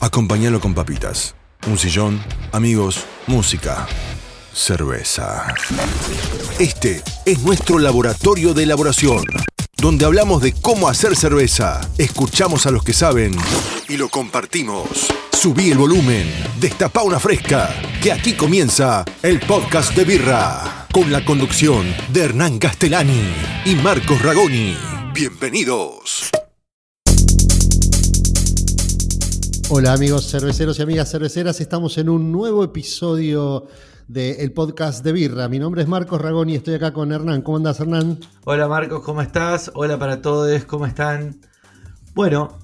Acompáñalo con papitas, un sillón, amigos, música, cerveza. Este es nuestro laboratorio de elaboración, donde hablamos de cómo hacer cerveza, escuchamos a los que saben y lo compartimos. Subí el volumen, destapa una fresca, que aquí comienza el podcast de Birra, con la conducción de Hernán Castellani y Marcos Ragoni. Bienvenidos. Hola amigos cerveceros y amigas cerveceras, estamos en un nuevo episodio del podcast de Birra. Mi nombre es Marcos Ragoni y estoy acá con Hernán. ¿Cómo andas Hernán? Hola Marcos, ¿cómo estás? Hola para todos, ¿cómo están? Bueno,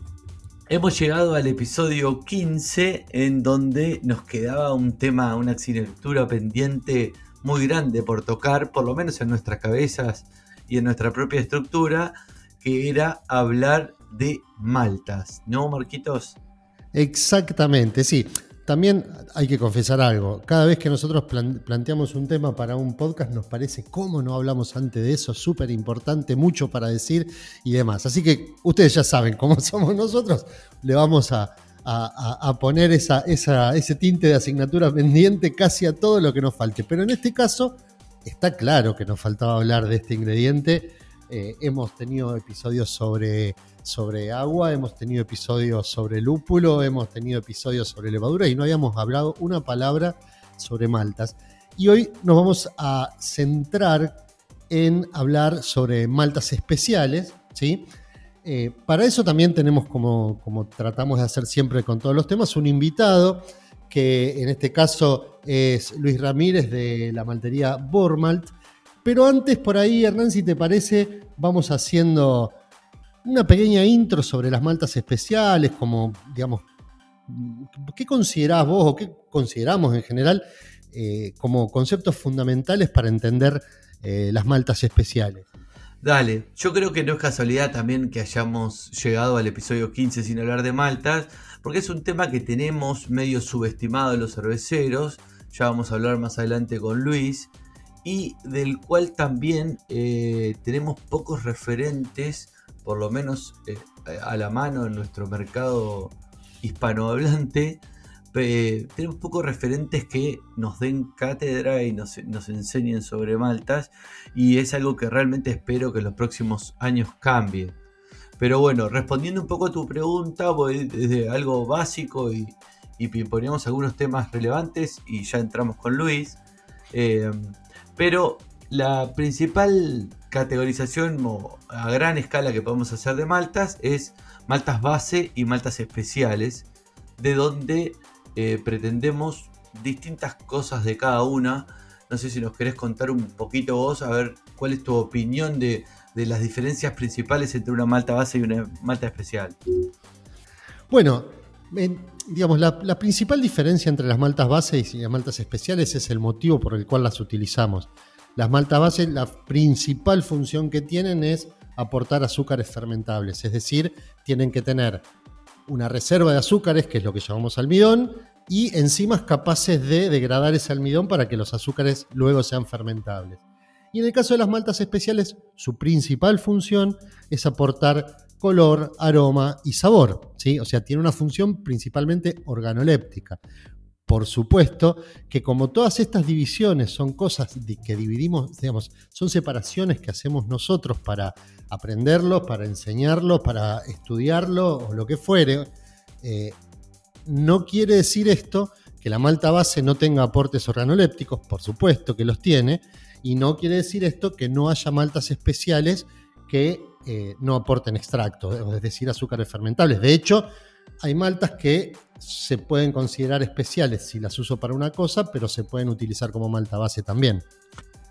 hemos llegado al episodio 15 en donde nos quedaba un tema, una asignatura pendiente muy grande por tocar, por lo menos en nuestras cabezas y en nuestra propia estructura, que era hablar de maltas, ¿no, Marquitos? Exactamente, sí. También hay que confesar algo. Cada vez que nosotros planteamos un tema para un podcast, nos parece cómo no hablamos antes de eso, súper importante, mucho para decir y demás. Así que ustedes ya saben cómo somos nosotros. Le vamos a, poner ese tinte de asignatura pendiente casi a todo lo que nos falte. Pero en este caso, está claro que nos faltaba hablar de este ingrediente. Eh, hemos tenido episodios sobre sobre agua, hemos tenido episodios sobre lúpulo, hemos tenido episodios sobre levadura y no habíamos hablado una palabra sobre maltas. Y hoy nos vamos a centrar en hablar sobre maltas especiales, ¿sí? Eh, para eso también tenemos, como, como tratamos de hacer siempre con todos los temas, un invitado que en este caso es Luis Ramírez de la maltería Bormalt. Pero antes, por ahí, Hernán, si te parece, vamos haciendo una pequeña intro sobre las maltas especiales, como, digamos, ¿qué considerás vos o qué consideramos en general eh, como conceptos fundamentales para entender eh, las maltas especiales? Dale, yo creo que no es casualidad también que hayamos llegado al episodio 15 sin hablar de maltas, porque es un tema que tenemos medio subestimado los cerveceros, ya vamos a hablar más adelante con Luis, y del cual también eh, tenemos pocos referentes por lo menos eh, a la mano en nuestro mercado hispanohablante, tenemos pocos referentes que nos den cátedra y nos, enseñen sobre maltas y es algo que realmente espero que en los próximos años cambie. Pero bueno, respondiendo un poco a tu pregunta, voy desde algo básico y, y algunos temas relevantes y ya entramos con Luis. Eh, pero la principal categorización a gran escala que podemos hacer de maltas es maltas base y maltas especiales, de donde eh, pretendemos distintas cosas de cada una. No sé si nos querés contar un poquito vos, a ver cuál es tu opinión de, las diferencias principales entre una malta base y una malta especial. Bueno, digamos, la, la, principal diferencia entre las maltas bases y las maltas especiales es el motivo por el cual las utilizamos. Las maltas base, la principal función que tienen es aportar azúcares fermentables, es decir, tienen que tener una reserva de azúcares, que es lo que llamamos almidón, y enzimas capaces de degradar ese almidón para que los azúcares luego sean fermentables. Y en el caso de las maltas especiales, su principal función es aportar color, aroma y sabor. ¿sí? O sea, tiene una función principalmente organoléptica. Por supuesto que como todas estas divisiones son cosas que dividimos, digamos, son separaciones que hacemos nosotros para aprenderlo, para enseñarlo, para estudiarlo o lo que fuere, eh, no quiere decir esto que la malta base no tenga aportes organolépticos, por supuesto que los tiene, y no quiere decir esto que no haya maltas especiales que eh, no aporten extracto, es decir, azúcares fermentables. De hecho, hay maltas que se pueden considerar especiales si las uso para una cosa, pero se pueden utilizar como malta base también.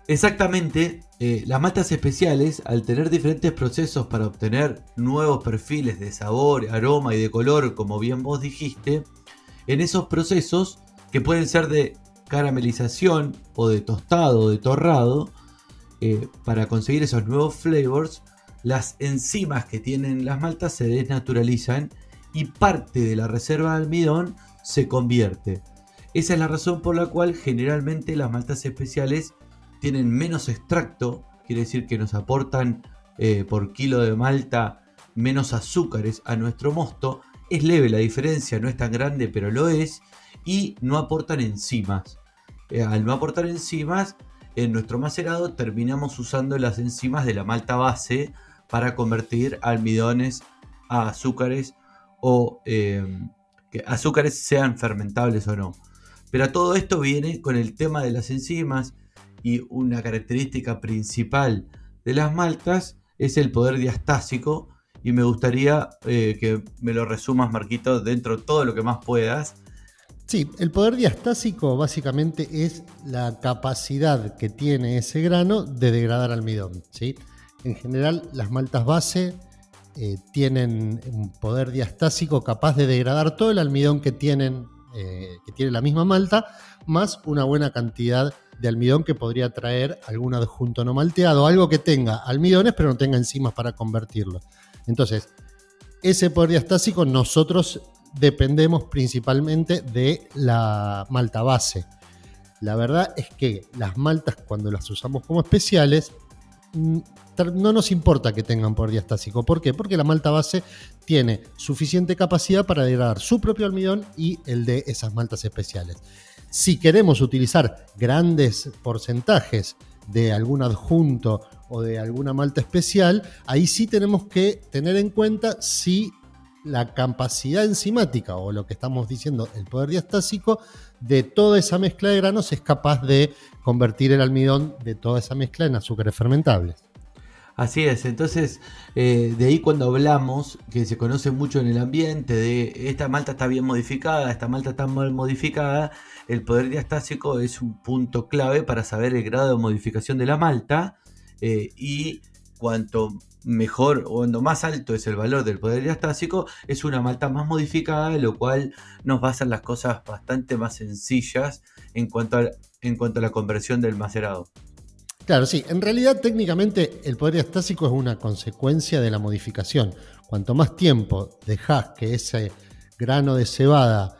Exactamente, eh, las maltas especiales, al tener diferentes procesos para obtener nuevos perfiles de sabor, aroma y de color, como bien vos dijiste, en esos procesos, que pueden ser de caramelización o de tostado o de torrado, eh, para conseguir esos nuevos flavors, las enzimas que tienen las maltas se desnaturalizan y parte de la reserva de almidón se convierte. Esa es la razón por la cual generalmente las maltas especiales tienen menos extracto, quiere decir que nos aportan eh, por kilo de malta menos azúcares a nuestro mosto es leve la diferencia, no es tan grande, pero lo es, y no aportan enzimas. Eh, al no aportar enzimas, en nuestro macerado terminamos usando las enzimas de la malta base para convertir almidones a azúcares o em, que azúcares sean fermentables o no. Pero todo esto viene con el tema de las enzimas y una característica principal de las maltas es el poder diastásico y me gustaría eh, que me lo resumas, Marquito, dentro de todo lo que más puedas. Sí, el poder diastásico básicamente es la capacidad que tiene ese grano de degradar almidón. ¿sí? En general, las maltas base eh, tienen un poder diastásico capaz de degradar todo el almidón que tienen, eh, que tiene la misma malta, más una buena cantidad de almidón que podría traer algún adjunto no malteado, algo que tenga almidones pero no tenga enzimas para convertirlo. Entonces, ese poder diastásico nosotros dependemos principalmente de la malta base. La verdad es que las maltas cuando las usamos como especiales no nos importa que tengan poder diastásico. ¿Por qué? Porque la malta base tiene suficiente capacidad para degradar su propio almidón y el de esas maltas especiales. Si queremos utilizar grandes porcentajes de algún adjunto o de alguna malta especial, ahí sí tenemos que tener en cuenta si la capacidad enzimática o lo que estamos diciendo, el poder diastásico de toda esa mezcla de granos es capaz de convertir el almidón de toda esa mezcla en azúcares fermentables. Así es, entonces eh, de ahí cuando hablamos, que se conoce mucho en el ambiente, de esta malta está bien modificada, esta malta está mal modificada, el poder diastásico es un punto clave para saber el grado de modificación de la malta eh, y cuanto mejor o cuando más alto es el valor del poder diastásico, es una malta más modificada, lo cual nos va a hacer las cosas bastante más sencillas en cuanto a, en cuanto a la conversión del macerado. Claro, sí. En realidad, técnicamente, el poder diastásico es una consecuencia de la modificación. Cuanto más tiempo dejas que ese grano de cebada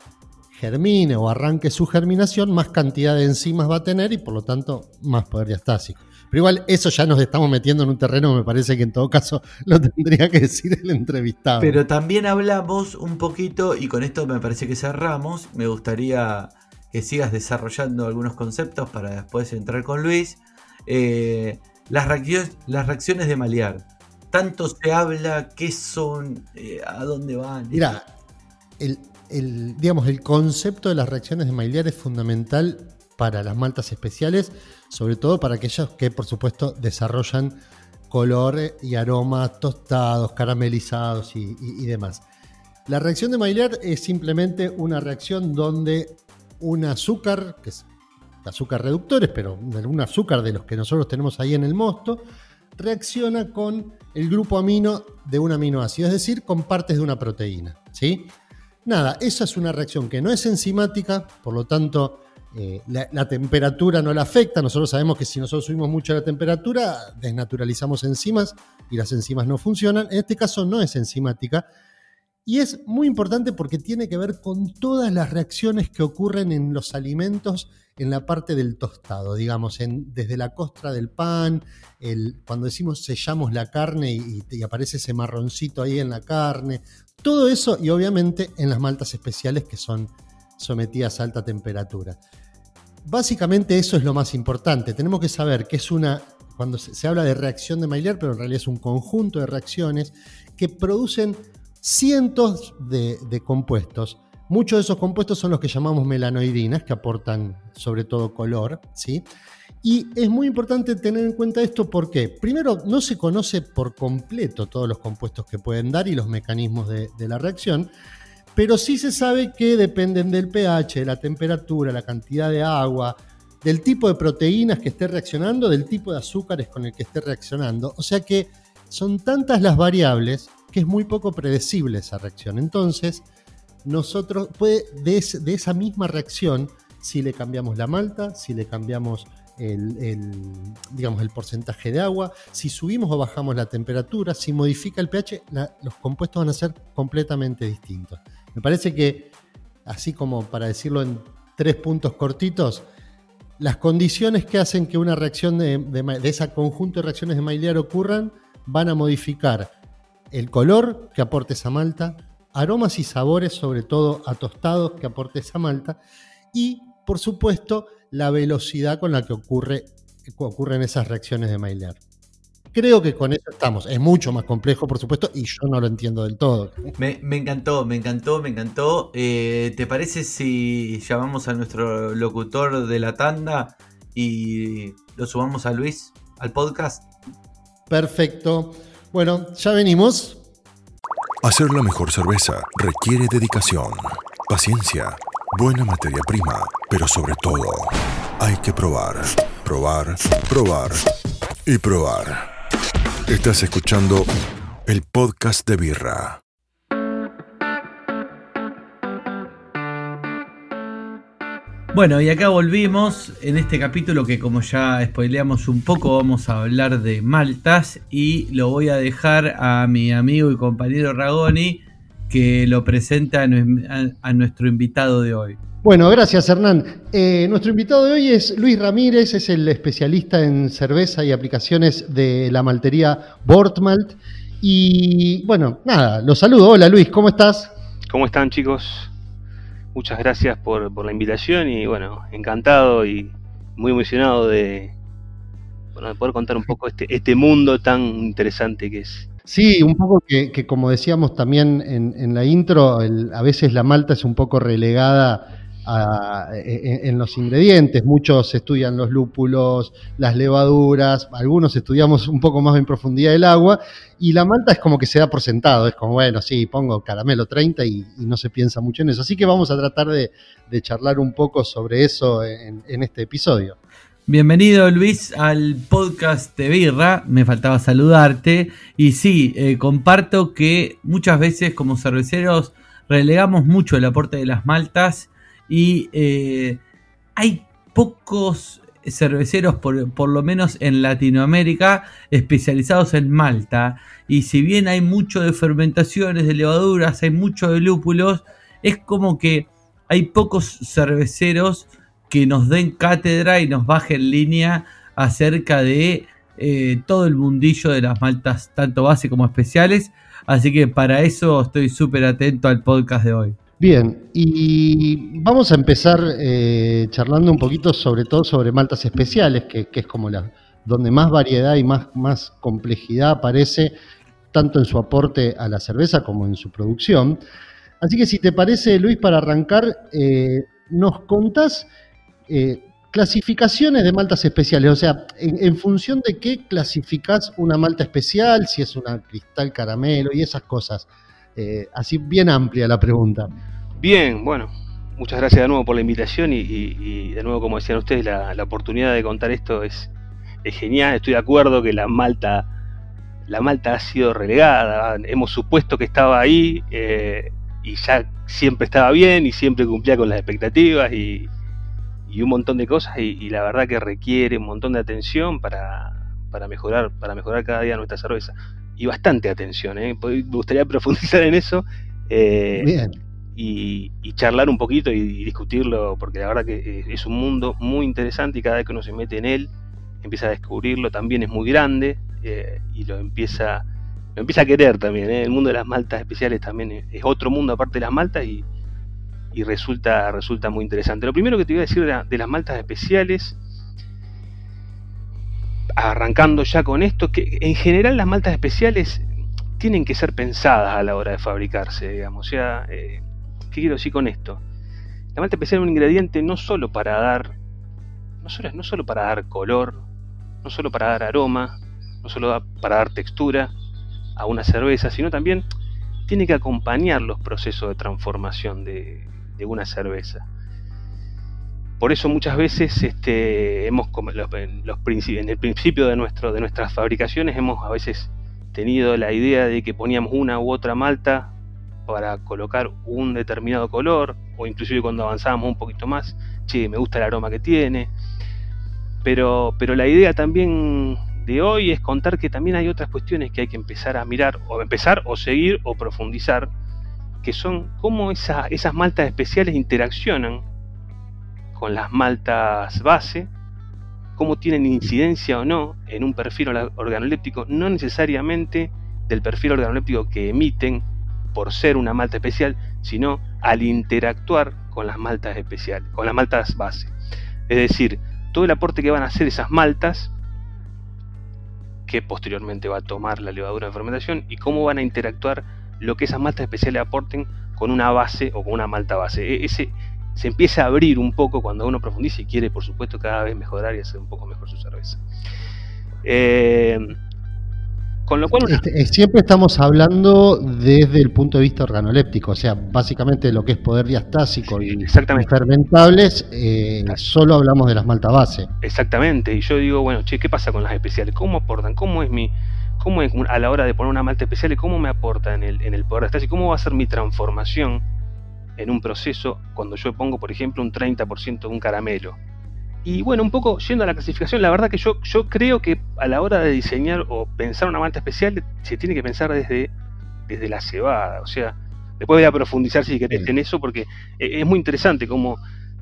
germine o arranque su germinación, más cantidad de enzimas va a tener y por lo tanto más poder diastásico. Pero igual eso ya nos estamos metiendo en un terreno, me parece que en todo caso lo tendría que decir el entrevistado. Pero también hablamos un poquito, y con esto me parece que cerramos, me gustaría que sigas desarrollando algunos conceptos para después entrar con Luis eh, las, reacciones, las reacciones de Maliar. Tanto se habla, qué son, eh, a dónde van. Mira, el, digamos, el concepto de las reacciones de Maillard es fundamental para las maltas especiales, sobre todo para aquellas que, por supuesto, desarrollan color y aromas tostados, caramelizados y, demás. La reacción de Maillard es simplemente una reacción donde un azúcar, que es azúcar reductores, pero algún azúcar de los que nosotros tenemos ahí en el mosto, reacciona con el grupo amino de un aminoácido, es decir, con partes de una proteína. ¿sí? Nada, esa es una reacción que no es enzimática, por lo tanto, eh, la, temperatura no la afecta. Nosotros sabemos que si nosotros subimos mucho la temperatura, desnaturalizamos enzimas y las enzimas no funcionan. En este caso no es enzimática. Y es muy importante porque tiene que ver con todas las reacciones que ocurren en los alimentos en la parte del tostado, digamos, desde la costra del pan, cuando decimos sellamos la carne y, aparece ese marroncito ahí en la carne, todo eso y obviamente en las maltas especiales que son sometidas a alta temperatura. Básicamente eso es lo más importante, tenemos que saber que es una, cuando se, habla de reacción de Maillard, pero en realidad es un conjunto de reacciones que producen cientos de, compuestos. Muchos de esos compuestos son los que llamamos melanoidinas, que aportan sobre todo color, ¿sí? Y es muy importante tener en cuenta esto porque, primero, no se conoce por completo todos los compuestos que pueden dar y los mecanismos de, la reacción, pero sí se sabe que dependen del pH, de la temperatura, la cantidad de agua, del tipo de proteínas que esté reaccionando, del tipo de azúcares con el que esté reaccionando. O sea que son tantas las variables que es muy poco predecible esa reacción. Entonces, nosotros puede de, esa misma reacción, si le cambiamos la malta, si le cambiamos el, digamos, el porcentaje de agua, si subimos o bajamos la temperatura, si modifica el pH, los compuestos van a ser completamente distintos. Me parece que, así como para decirlo en tres puntos cortitos, las condiciones que hacen que una reacción de, de, ese conjunto de reacciones de Maillard ocurran van a modificar el color que aporte esa malta, aromas y sabores, sobre todo a tostados que aporte esa malta, y por supuesto la velocidad con la que ocurre, ocurren esas reacciones de Maillard. Creo que con eso estamos. Es mucho más complejo, por supuesto, y yo no lo entiendo del todo. Me, encantó, me encantó, me encantó. Eh, ¿Te parece si llamamos a nuestro locutor de la tanda y lo subamos a Luis al podcast? Perfecto. Bueno, ya venimos. Hacer la mejor cerveza requiere dedicación, paciencia, buena materia prima, pero sobre todo hay que probar, probar, probar y probar. Estás escuchando el podcast de Birra. Bueno, y acá volvimos en este capítulo que como ya spoileamos un poco vamos a hablar de maltas y lo voy a dejar a mi amigo y compañero Ragoni que lo presenta a nuestro invitado de hoy. Bueno, gracias Hernán. Eh, nuestro invitado de hoy es Luis Ramírez, es el especialista en cerveza y aplicaciones de la maltería Bortmalt. Y bueno, nada, los saludo. Hola Luis, ¿cómo estás? ¿Cómo están chicos? Muchas gracias por, la invitación y bueno, encantado y muy emocionado de, poder contar un poco este, este mundo tan interesante que es Sí, un poco que, como decíamos también en, la intro, a veces la malta es un poco relegada en, los ingredientes. Muchos estudian los lúpulos, las levaduras, algunos estudiamos un poco más en profundidad el agua, y la malta es como que se da por sentado, es como, bueno, sí, pongo caramelo 30 y, no se piensa mucho en eso. Así que vamos a tratar de, charlar un poco sobre eso en, este episodio. Bienvenido Luis al podcast de Birra, me faltaba saludarte y sí, eh, comparto que muchas veces como cerveceros relegamos mucho el aporte de las maltas y eh, hay pocos cerveceros, por, lo menos en Latinoamérica, especializados en malta. Y si bien hay mucho de fermentaciones, de levaduras, hay mucho de lúpulos, es como que hay pocos cerveceros que nos den cátedra y nos bajen línea acerca de eh, todo el mundillo de las maltas, tanto base como especiales. Así que para eso estoy súper atento al podcast de hoy. Bien, y vamos a empezar eh, charlando un poquito sobre todo sobre maltas especiales, que, es como la donde más variedad y más, más complejidad aparece, tanto en su aporte a la cerveza como en su producción. Así que si te parece, Luis, para arrancar, eh, nos contás eh, clasificaciones de maltas especiales, o sea, en, función de qué clasificás una malta especial, si es una cristal caramelo y esas cosas. Eh, así bien amplia la pregunta. Bien, bueno, muchas gracias de nuevo por la invitación y, de nuevo, como decían ustedes, la, oportunidad de contar esto es, genial. Estoy de acuerdo que la Malta, la Malta ha sido relegada. Hemos supuesto que estaba ahí eh, y ya siempre estaba bien y siempre cumplía con las expectativas y, un montón de cosas y, la verdad que requiere un montón de atención para, mejorar, para mejorar cada día nuestra cerveza y bastante atención. ¿eh? Me gustaría profundizar en eso. Eh, y, charlar un poquito y, discutirlo, porque la verdad que es un mundo muy interesante y cada vez que uno se mete en él, empieza a descubrirlo, también es muy grande eh, y lo empieza, lo empieza a querer también. El mundo de las maltas especiales también es, otro mundo aparte de las maltas y, resulta, resulta muy interesante. Lo primero que te voy a decir de las maltas especiales arrancando ya con esto, que en general las maltas especiales tienen que ser pensadas a la hora de fabricarse, digamos. O sea, eh, ¿qué quiero decir con esto? La malta especial es un ingrediente no solo para dar, no solo, no solo para dar color, no solo para dar aroma, no solo para dar textura a una cerveza, sino también tiene que acompañar los procesos de transformación de, de una cerveza. Por eso muchas veces este, hemos, los, en el principio de, nuestro, de nuestras fabricaciones hemos a veces tenido la idea de que poníamos una u otra malta para colocar un determinado color, o inclusive cuando avanzábamos un poquito más, che, me gusta el aroma que tiene. Pero, pero la idea también de hoy es contar que también hay otras cuestiones que hay que empezar a mirar, o empezar, o seguir, o profundizar, que son cómo esas maltas especiales interaccionan con las maltas base, cómo tienen incidencia o no en un perfil organoléptico, no necesariamente del perfil organoléptico que emiten, por ser una malta especial, sino al interactuar con las maltas especiales, con las maltas base. Es decir, todo el aporte que van a hacer esas maltas, que posteriormente va a tomar la levadura de fermentación, y cómo van a interactuar lo que esas maltas especiales aporten con una base o con una malta base. E, ese se empieza a abrir un poco cuando uno profundiza y quiere, por supuesto, cada vez mejorar y hacer un poco mejor su cerveza. Eh, con lo cual. Este, siempre estamos hablando desde el punto de vista organoléptico, o sea, básicamente lo que es poder diastásico y, fermentables, eh, solo hablamos de las malta base. Exactamente, y yo digo, bueno, che, ¿qué pasa con las especiales? ¿Cómo aportan? ¿Cómo es mi, cómo es a la hora de poner una malta especial y cómo me aporta en el, en el poder diastásico? ¿Cómo va a ser mi transformación en un proceso cuando yo pongo, por ejemplo, un 30% de un caramelo? Y bueno, un poco yendo a la clasificación, la verdad que yo, yo creo que a la hora de diseñar o pensar una malta especial se tiene que pensar desde, desde la cebada. O sea, después voy a profundizar si querés en eso porque e, es muy interesante cómo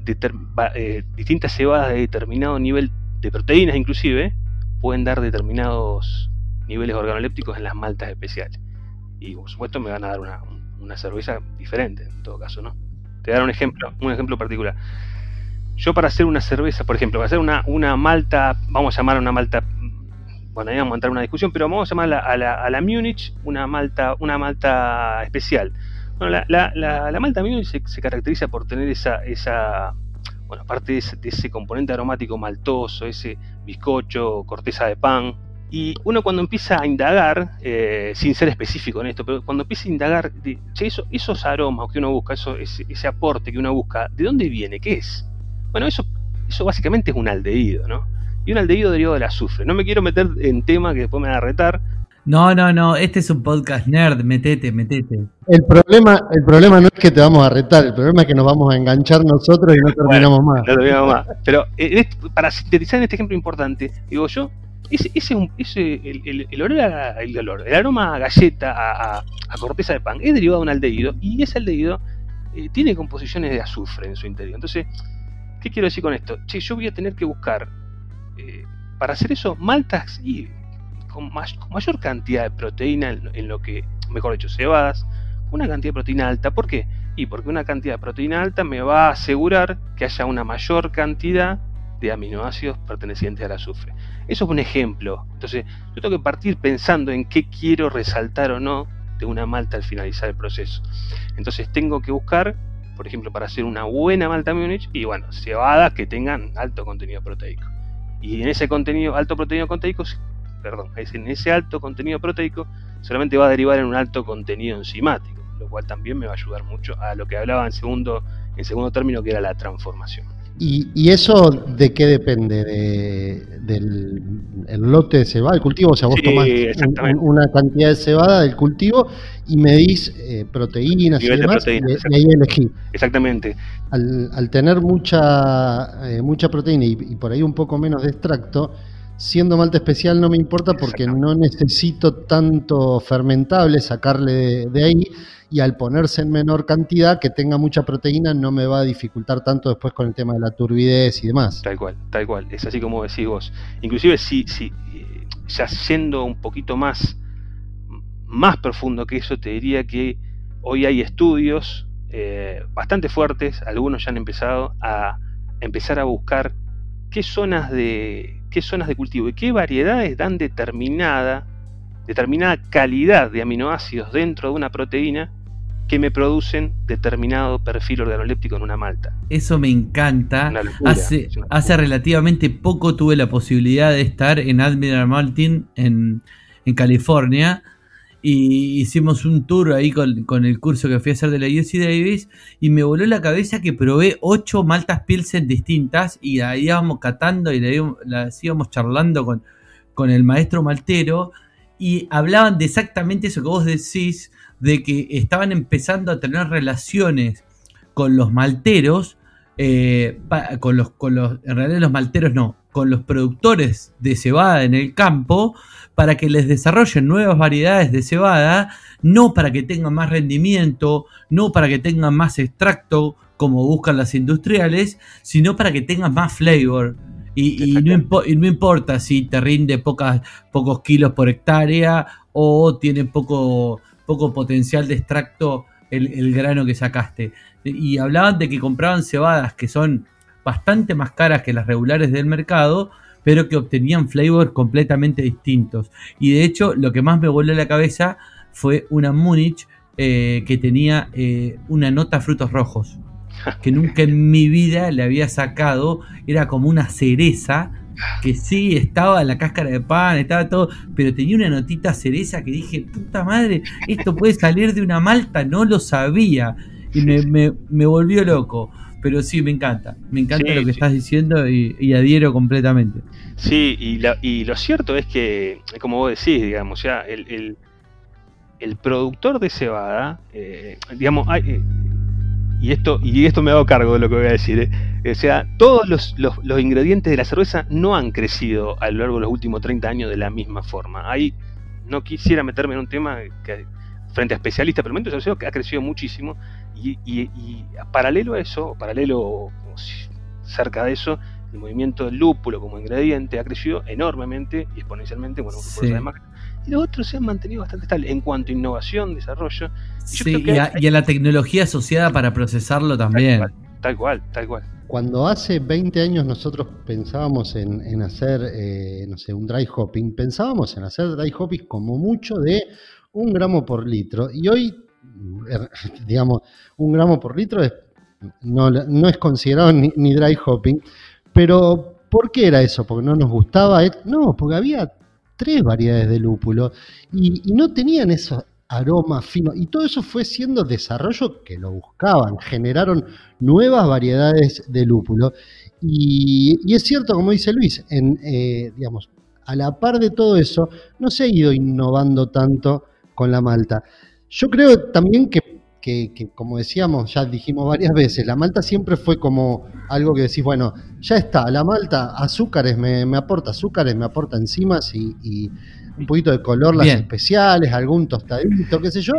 eh, distintas cebadas de determinado nivel de proteínas inclusive pueden dar determinados niveles organolépticos en las maltas especiales. Y por supuesto me van a dar una, una cerveza diferente en todo caso, ¿no? Te voy a dar un ejemplo, un ejemplo particular. Yo para hacer una cerveza, por ejemplo, para hacer una, una malta, vamos a llamar una malta, bueno, ahí vamos a entrar en una discusión, pero vamos a llamar a la, a la Múnich una malta, una malta especial. Bueno, la, la, malta Múnich se, caracteriza por tener esa, esa bueno, aparte de ese, componente aromático maltoso, ese bizcocho, corteza de pan, y uno cuando empieza a indagar, eh, sin ser específico en esto, pero cuando empieza a indagar, de, esos aromas que uno busca, eso, ese, ese, aporte que uno busca, ¿de dónde viene? ¿Qué es? Bueno, eso, eso básicamente es un aldehído, ¿no? Y un aldehído derivado del azufre. No me quiero meter en tema que después me van a retar. No, no, no, este es un podcast nerd, metete, metete. El problema, el problema no es que te vamos a retar, el problema es que nos vamos a enganchar nosotros y no terminamos más. No terminamos más. Pero eh, para sintetizar en este ejemplo importante, digo yo, ese, ese, el, olor el, el aroma a galleta, a, corteza de pan, es derivado de un aldehído y ese aldehído eh, tiene composiciones de azufre en su interior. Entonces, ¿Qué quiero decir con esto? Che, yo voy a tener que buscar, eh, para hacer eso, maltas y con, mayor cantidad de proteína en, lo que, mejor dicho, cebadas, una cantidad de proteína alta. ¿Por qué? Y porque una cantidad de proteína alta me va a asegurar que haya una mayor cantidad de aminoácidos pertenecientes al azufre. Eso es un ejemplo. Entonces, yo tengo que partir pensando en qué quiero resaltar o no de una malta al finalizar el proceso. Entonces, tengo que buscar por ejemplo, para hacer una buena Malta Munich, y bueno, cebadas que tengan alto contenido proteico. Y en ese contenido, alto contenido proteico, perdón, en ese alto contenido proteico solamente va a derivar en un alto contenido enzimático, lo cual también me va a ayudar mucho a lo que hablaba en segundo, en segundo término, que era la transformación. ¿Y, eso de qué depende? ¿Del lote de cebada, el cultivo? O sea, vos tomás una cantidad de cebada del cultivo y medís eh, proteínas y demás, y, ahí elegís. Exactamente. Al, tener mucha, eh, mucha proteína y, por ahí un poco menos de extracto, siendo malta especial no me importa porque no necesito tanto fermentable, sacarle de ahí y al ponerse en menor cantidad, que tenga mucha proteína, no me va a dificultar tanto después con el tema de la turbidez y demás. Tal cual, tal cual, es así como decís vos. Inclusive si, si ya siendo un poquito más, más profundo que eso, te diría que hoy hay estudios eh, bastante fuertes, algunos ya han empezado a empezar a buscar qué zonas de, qué zonas de cultivo y qué variedades dan determinada, determinada calidad de aminoácidos dentro de una proteína que me producen determinado perfil organoléptico en una malta. Eso me encanta. hace, hace relativamente poco tuve la posibilidad de estar en Admiral Martin en, California y hicimos un tour ahí con, el curso que fui a hacer de la UC Davis y me voló la cabeza que probé ocho maltas Pilsen distintas y ahí íbamos catando y las íbamos charlando con, con el maestro maltero y hablaban de exactamente eso que vos decís de que estaban empezando a tener relaciones con los malteros, eh, con, los, con los, en realidad los malteros no, con los productores de cebada en el campo, para que les desarrollen nuevas variedades de cebada, no para que tengan más rendimiento, no para que tengan más extracto, como buscan las industriales, sino para que tengan más flavor. Y, no, y no, importa si te rinde pocas, pocos kilos por hectárea o tiene poco, poco potencial de extracto el, grano que sacaste. Y hablaban de que compraban cebadas que son bastante más caras que las regulares del mercado, pero que obtenían flavor completamente distintos. Y de hecho, lo que más me voló la cabeza fue una Múnich eh, que tenía eh, una nota frutos rojos, que nunca en mi vida le había sacado, era como una cereza que sí, estaba la cáscara de pan, estaba todo, pero tenía una notita cereza que dije, puta madre, esto puede salir de una malta, no lo sabía. Y me, volvió loco. Pero sí, me encanta. Me encanta lo que estás diciendo y, adhiero completamente. Sí, y, lo cierto es que, como vos decís, digamos, ya el, el, productor de cebada, eh, digamos, hay, eh, y esto, y esto me hago cargo de lo que voy a decir, ¿eh? o sea, todos los, ingredientes de la cerveza no han crecido a lo largo de los últimos 30 años de la misma forma. Ahí no quisiera meterme en un tema que, frente a especialistas, pero el que ha crecido muchísimo y, y, paralelo a eso, paralelo cerca de eso, el movimiento del lúpulo como ingrediente ha crecido enormemente y exponencialmente, bueno, por además y los otros se han mantenido bastante estables en cuanto a innovación, desarrollo. sí, y, a, la tecnología asociada para procesarlo también. Tal cual, tal cual. Cuando hace 20 años nosotros pensábamos en, hacer, eh, no sé, un dry hopping, pensábamos en hacer dry hopping como mucho de un gramo por litro. Y hoy, digamos, un gramo por litro no, es considerado ni, ni dry hopping. Pero, ¿por qué era eso? ¿Porque no nos gustaba? No, porque había tres variedades de lúpulo y, no tenían esos aromas finos. Y todo eso fue siendo desarrollo que lo buscaban, generaron nuevas variedades de lúpulo. Y, es cierto, como dice Luis, en, eh, digamos, a la par de todo eso, no se ha ido innovando tanto con la malta. Yo creo también que que, como decíamos, ya dijimos varias veces, la malta siempre fue como algo que decís, bueno, ya está, la malta, azúcares me, aporta azúcares, me aporta enzimas y, un poquito de color, las especiales, algún tostadito, qué sé yo.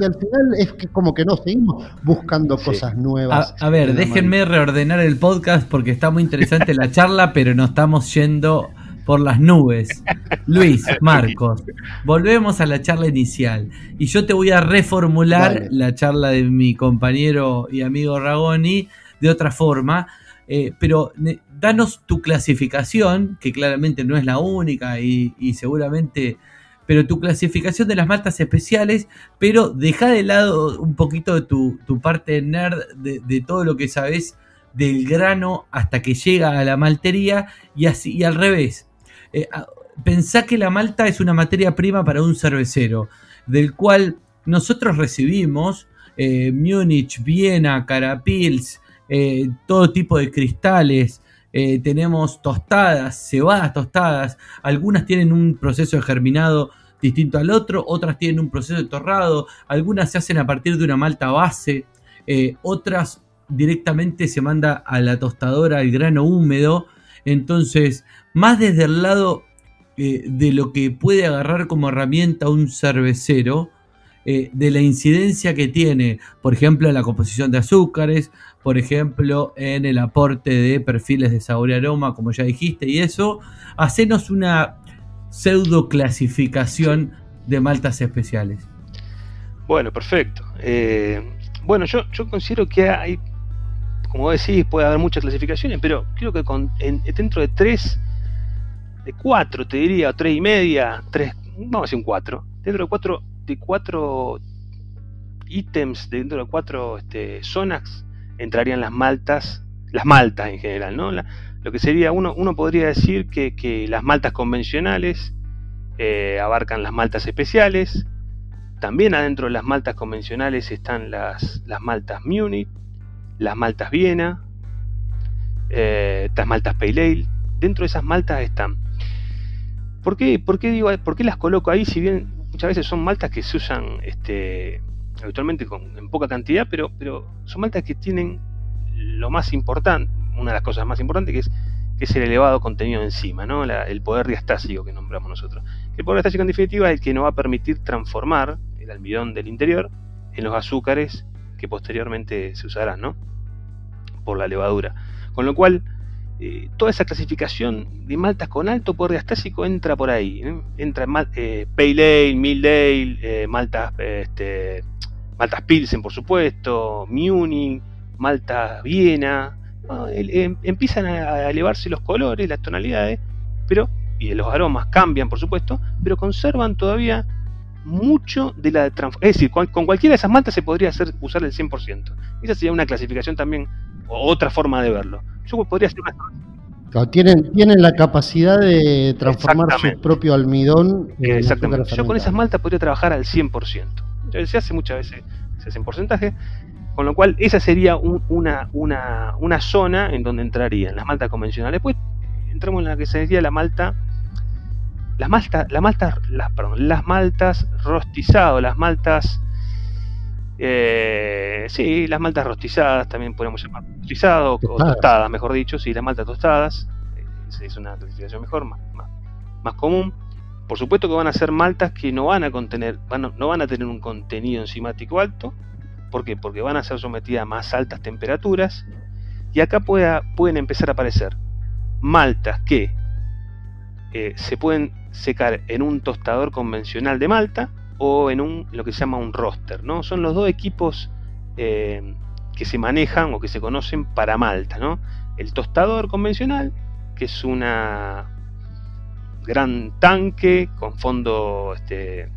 Y al final es que como que no seguimos buscando cosas nuevas. A, ver, déjenme reordenar el podcast porque está muy interesante la charla, pero no estamos yendo por las nubes. Luis, Marcos, volvemos a la charla inicial. Y yo te voy a reformular la charla de mi compañero y amigo Ragoni de otra forma. Eh, pero danos tu clasificación, que claramente no es la única y, seguramente, pero tu clasificación de las maltas especiales, pero deja de lado un poquito de tu, parte nerd de, de, todo lo que sabes del grano hasta que llega a la maltería y así y al revés. Eh, pensá que la malta es una materia prima para un cervecero, del cual nosotros recibimos eh, Múnich, Viena, Carapils, eh, todo tipo de cristales. tenemos tostadas, cebadas tostadas. Algunas tienen un proceso de germinado distinto al otro, otras tienen un proceso de torrado. Algunas se hacen a partir de una malta base, otras directamente se manda a la tostadora el grano húmedo. Entonces, más desde el lado eh, de lo que puede agarrar como herramienta un cervecero, eh, de la incidencia que tiene, por ejemplo, en la composición de azúcares, por ejemplo, en el aporte de perfiles de sabor y aroma, como ya dijiste, y eso, hacenos una pseudo clasificación de maltas especiales. Bueno, perfecto. Eh, bueno, yo, yo considero que hay, como decís, puede haber muchas clasificaciones, pero creo que con, dentro de tres de cuatro, te diría, o tres y media, tres, vamos a decir un cuatro. Dentro de cuatro, de cuatro ítems, dentro de cuatro este, zonas, entrarían las maltas, las maltas en general, ¿no? lo que sería, uno, uno podría decir que, las maltas convencionales eh, abarcan las maltas especiales. También adentro de las maltas convencionales están las, las maltas Munich, las maltas Viena, eh, estas maltas Pale Ale. Dentro de esas maltas están ¿Por qué, por qué digo, por qué las coloco ahí? Si bien muchas veces son maltas que se usan este, habitualmente con, en poca cantidad, pero, pero son maltas que tienen lo más importante, una de las cosas más importantes que es, que es el elevado contenido de enzima, ¿no? el poder diastásico que nombramos nosotros. El poder diastásico en definitiva es el que nos va a permitir transformar el almidón del interior en los azúcares que posteriormente se usarán ¿no? por la levadura. Con lo cual, eh, toda esa clasificación de maltas con alto poder diastásico entra por ahí. Entra eh, Pale Ale, Mild Ale, eh, maltas, este, maltas Pilsen, por supuesto, Munich, maltas Viena. Em, empiezan a elevarse los colores, las tonalidades, pero y los aromas cambian, por supuesto, pero conservan todavía mucho de la. Es decir, con, cualquiera de esas maltas se podría hacer, usar el 100%. Esa sería una clasificación también, o otra forma de verlo. Yo podría hacer una... tienen, tienen la capacidad de transformar su propio almidón. Exactamente. Yo con esas maltas podría trabajar al 100%. Se hace muchas veces, se hace en porcentaje, con lo cual esa sería una, una, una zona en donde entrarían las maltas convencionales. Después entramos en la que se decía la malta las maltas, las maltas, las, perdón, las maltas rostizado, las maltas, eh, sí, las maltas rostizadas también podemos llamar rostizado o tostadas, mejor dicho, sí, las maltas tostadas, eh, es una clasificación mejor, más, más, común. Por supuesto que van a ser maltas que no van a contener, no van a tener un contenido enzimático alto. ¿Por qué? Porque van a ser sometidas a más altas temperaturas. Y acá pueden empezar a aparecer maltas que eh, se pueden secar en un tostador convencional de malta o en un lo que se llama un roster, ¿no? Son los dos equipos eh, que se manejan o que se conocen para malta, ¿no? El tostador convencional, que es una gran tanque con fondo, este,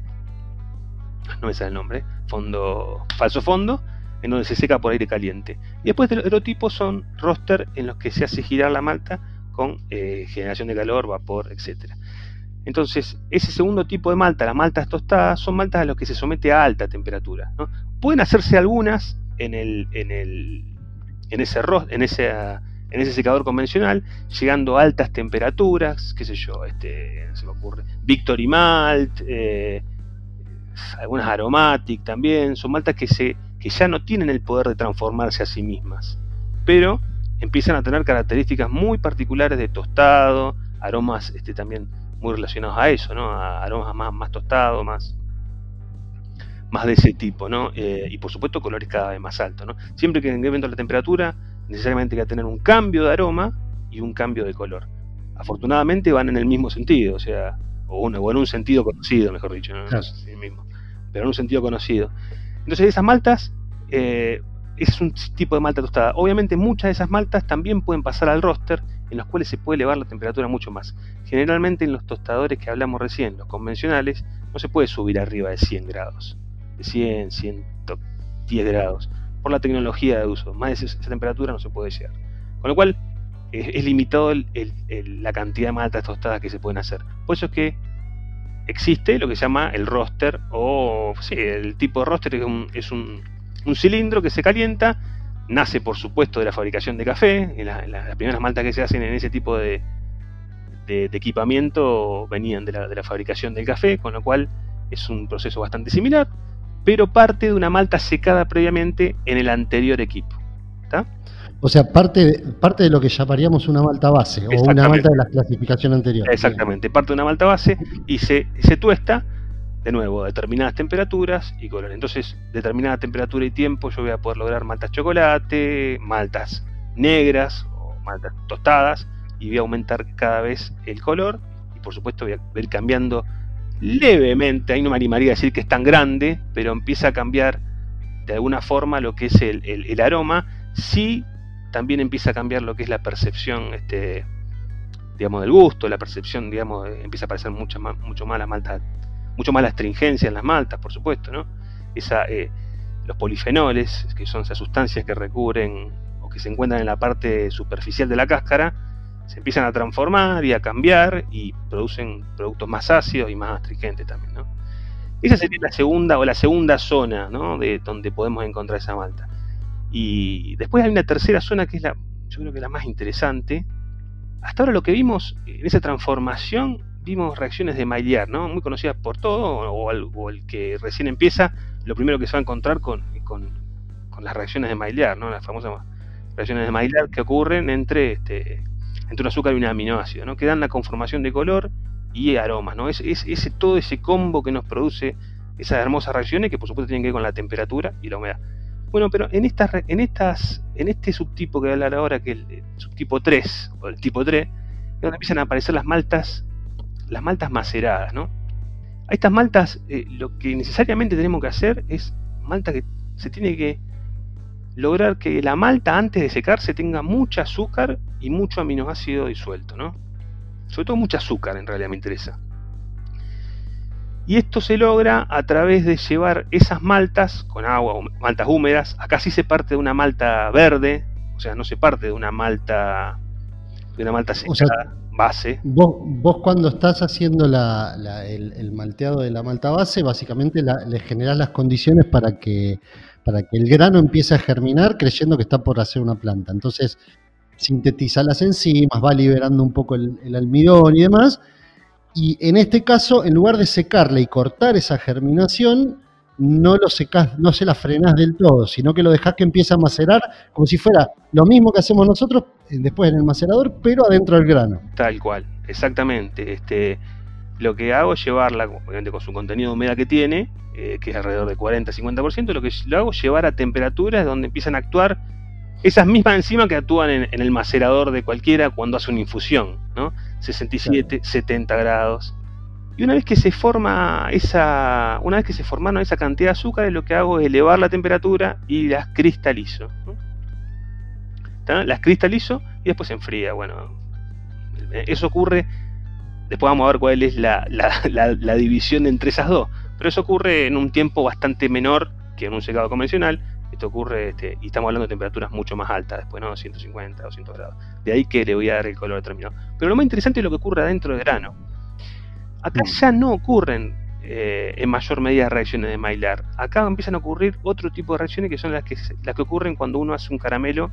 no me sale el nombre, fondo, falso fondo, en donde se seca por aire caliente. Y después el otro tipo son roster en los que se hace girar la malta con eh, generación de calor, vapor, etcétera. Entonces, ese segundo tipo de malta, las maltas tostadas, son maltas a las que se somete a alta temperatura. Pueden hacerse algunas en, en, ese, en ese secador convencional, llegando a altas temperaturas, qué sé yo, este, se me ocurre, Victory Malt, eh, algunas Aromatic también, son maltas que, se, que ya no tienen el poder de transformarse a sí mismas, pero empiezan a tener características muy particulares de tostado, aromas este, también muy relacionados a eso, ¿no? A aromas más, más tostados, más, más de ese tipo, ¿no? Eh, y por supuesto colores cada vez más altos, ¿no? Siempre que incremento la temperatura, necesariamente hay que tener un cambio de aroma y un cambio de color. Afortunadamente van en el mismo sentido, o sea, o, en un sentido conocido, mejor dicho, ¿no? mismo, pero en un sentido conocido. Entonces esas maltas, eh, es un tipo de malta tostada. Obviamente muchas de esas maltas también pueden pasar al roster en los cuales se puede elevar la temperatura mucho más. Generalmente en los tostadores que hablamos recién, los convencionales, no se puede subir arriba de 100 grados, de 100, 110 grados, por la tecnología de uso. Más de esa, temperatura no se puede llegar. Con lo cual es, limitado la cantidad de maltas tostadas que se pueden hacer. Por eso es que existe lo que se llama el roster, o sí, el tipo de roster es un, un cilindro que se calienta nace por supuesto de la fabricación de café, las primeras maltas que se hacen en ese tipo de, equipamiento venían de la, fabricación del café, con lo cual es un proceso bastante similar, pero parte de una malta secada previamente en el anterior equipo. O sea, parte, parte de lo que llamaríamos una malta base o una malta de la clasificación anterior. Exactamente, parte de una malta base y se, se tuesta de nuevo, determinadas temperaturas y color. Entonces, determinada temperatura y tiempo, yo voy a poder lograr maltas chocolate, maltas negras o maltas tostadas y voy a aumentar cada vez el color. Y por supuesto voy a ir cambiando levemente, ahí no me animaría a decir que es tan grande, pero empieza a cambiar de alguna forma lo que es el, aroma, sí también empieza a cambiar lo que es la percepción este, digamos, del gusto, la percepción, digamos, empieza a aparecer mucho más, mucho más la malta mucho más la astringencia en las maltas, por supuesto, ¿no? Esa, eh, los polifenoles, que son esas sustancias que recubren o que se encuentran en la parte superficial de la cáscara, se empiezan a transformar y a cambiar y producen productos más ácidos y más astringentes también, ¿no? Esa sería la segunda o la segunda zona, ¿no? De donde podemos encontrar esa malta. Y después hay una tercera zona que es la, yo creo que la más interesante. Hasta ahora lo que vimos en esa transformación vimos reacciones de Maillard, ¿no? Muy conocidas por todo, o, el, que recién empieza, lo primero que se va a encontrar con, con, las reacciones de Maillard, ¿no? Las famosas reacciones de Maillard que ocurren entre, este, entre un azúcar y un aminoácido, ¿no? Que dan la conformación de color y aromas, ¿no? Es, ese, todo ese combo que nos produce esas hermosas reacciones que por supuesto tienen que ver con la temperatura y la humedad. Bueno, pero en estas, en estas, en este subtipo que voy a hablar ahora, que es el, subtipo 3, o el tipo 3, es donde empiezan a aparecer las maltas, las maltas maceradas, ¿no? A estas maltas, eh, lo que necesariamente tenemos que hacer es malta que se tiene que lograr que la malta antes de secarse tenga mucho azúcar y mucho aminoácido disuelto, ¿no? Sobre todo mucho azúcar en realidad me interesa. Y esto se logra a través de llevar esas maltas con agua, maltas húmedas. Acá sí se parte de una malta verde, o sea, no se parte de una malta de una malta seca base. Vos, vos, cuando estás haciendo el, malteado de la malta base, básicamente le generás las condiciones para que, para que el grano empiece a germinar creyendo que está por hacer una planta. Entonces, sintetiza las enzimas, va liberando un poco el, el almidón y demás y en este caso, en lugar de secarle y cortar esa germinación, no lo secás, no se la frenás del todo, sino que lo dejás que empiece a macerar como si fuera lo mismo que hacemos nosotros eh, después en el macerador, pero adentro del grano. Tal cual, exactamente. Este, lo que hago es llevarla, obviamente con su contenido de humedad que tiene, eh, que es alrededor de 40-50%, lo que lo hago es llevar a temperaturas donde empiezan a actuar esas mismas enzimas que actúan en, el macerador de cualquiera cuando hace una infusión, ¿no? 67, 70 grados. Y una vez que se forma esa, una vez que se formaron esa cantidad de azúcar, lo que hago es elevar la temperatura y las cristalizo. Las cristalizo y después se enfría. Bueno, eso ocurre. Después vamos a ver cuál es la, la división entre esas dos. Pero eso ocurre en un tiempo bastante menor que en un secado convencional esto ocurre, este, y estamos hablando de temperaturas mucho más altas, después, ¿no? 150, 200 grados. De ahí que le voy a dar el color determinado. Pero lo más interesante es lo que ocurre adentro del grano. Acá mm. ya no ocurren eh, en mayor medida reacciones de Maillard. Acá empiezan a ocurrir otro tipo de reacciones que son las que, las que ocurren cuando uno hace un caramelo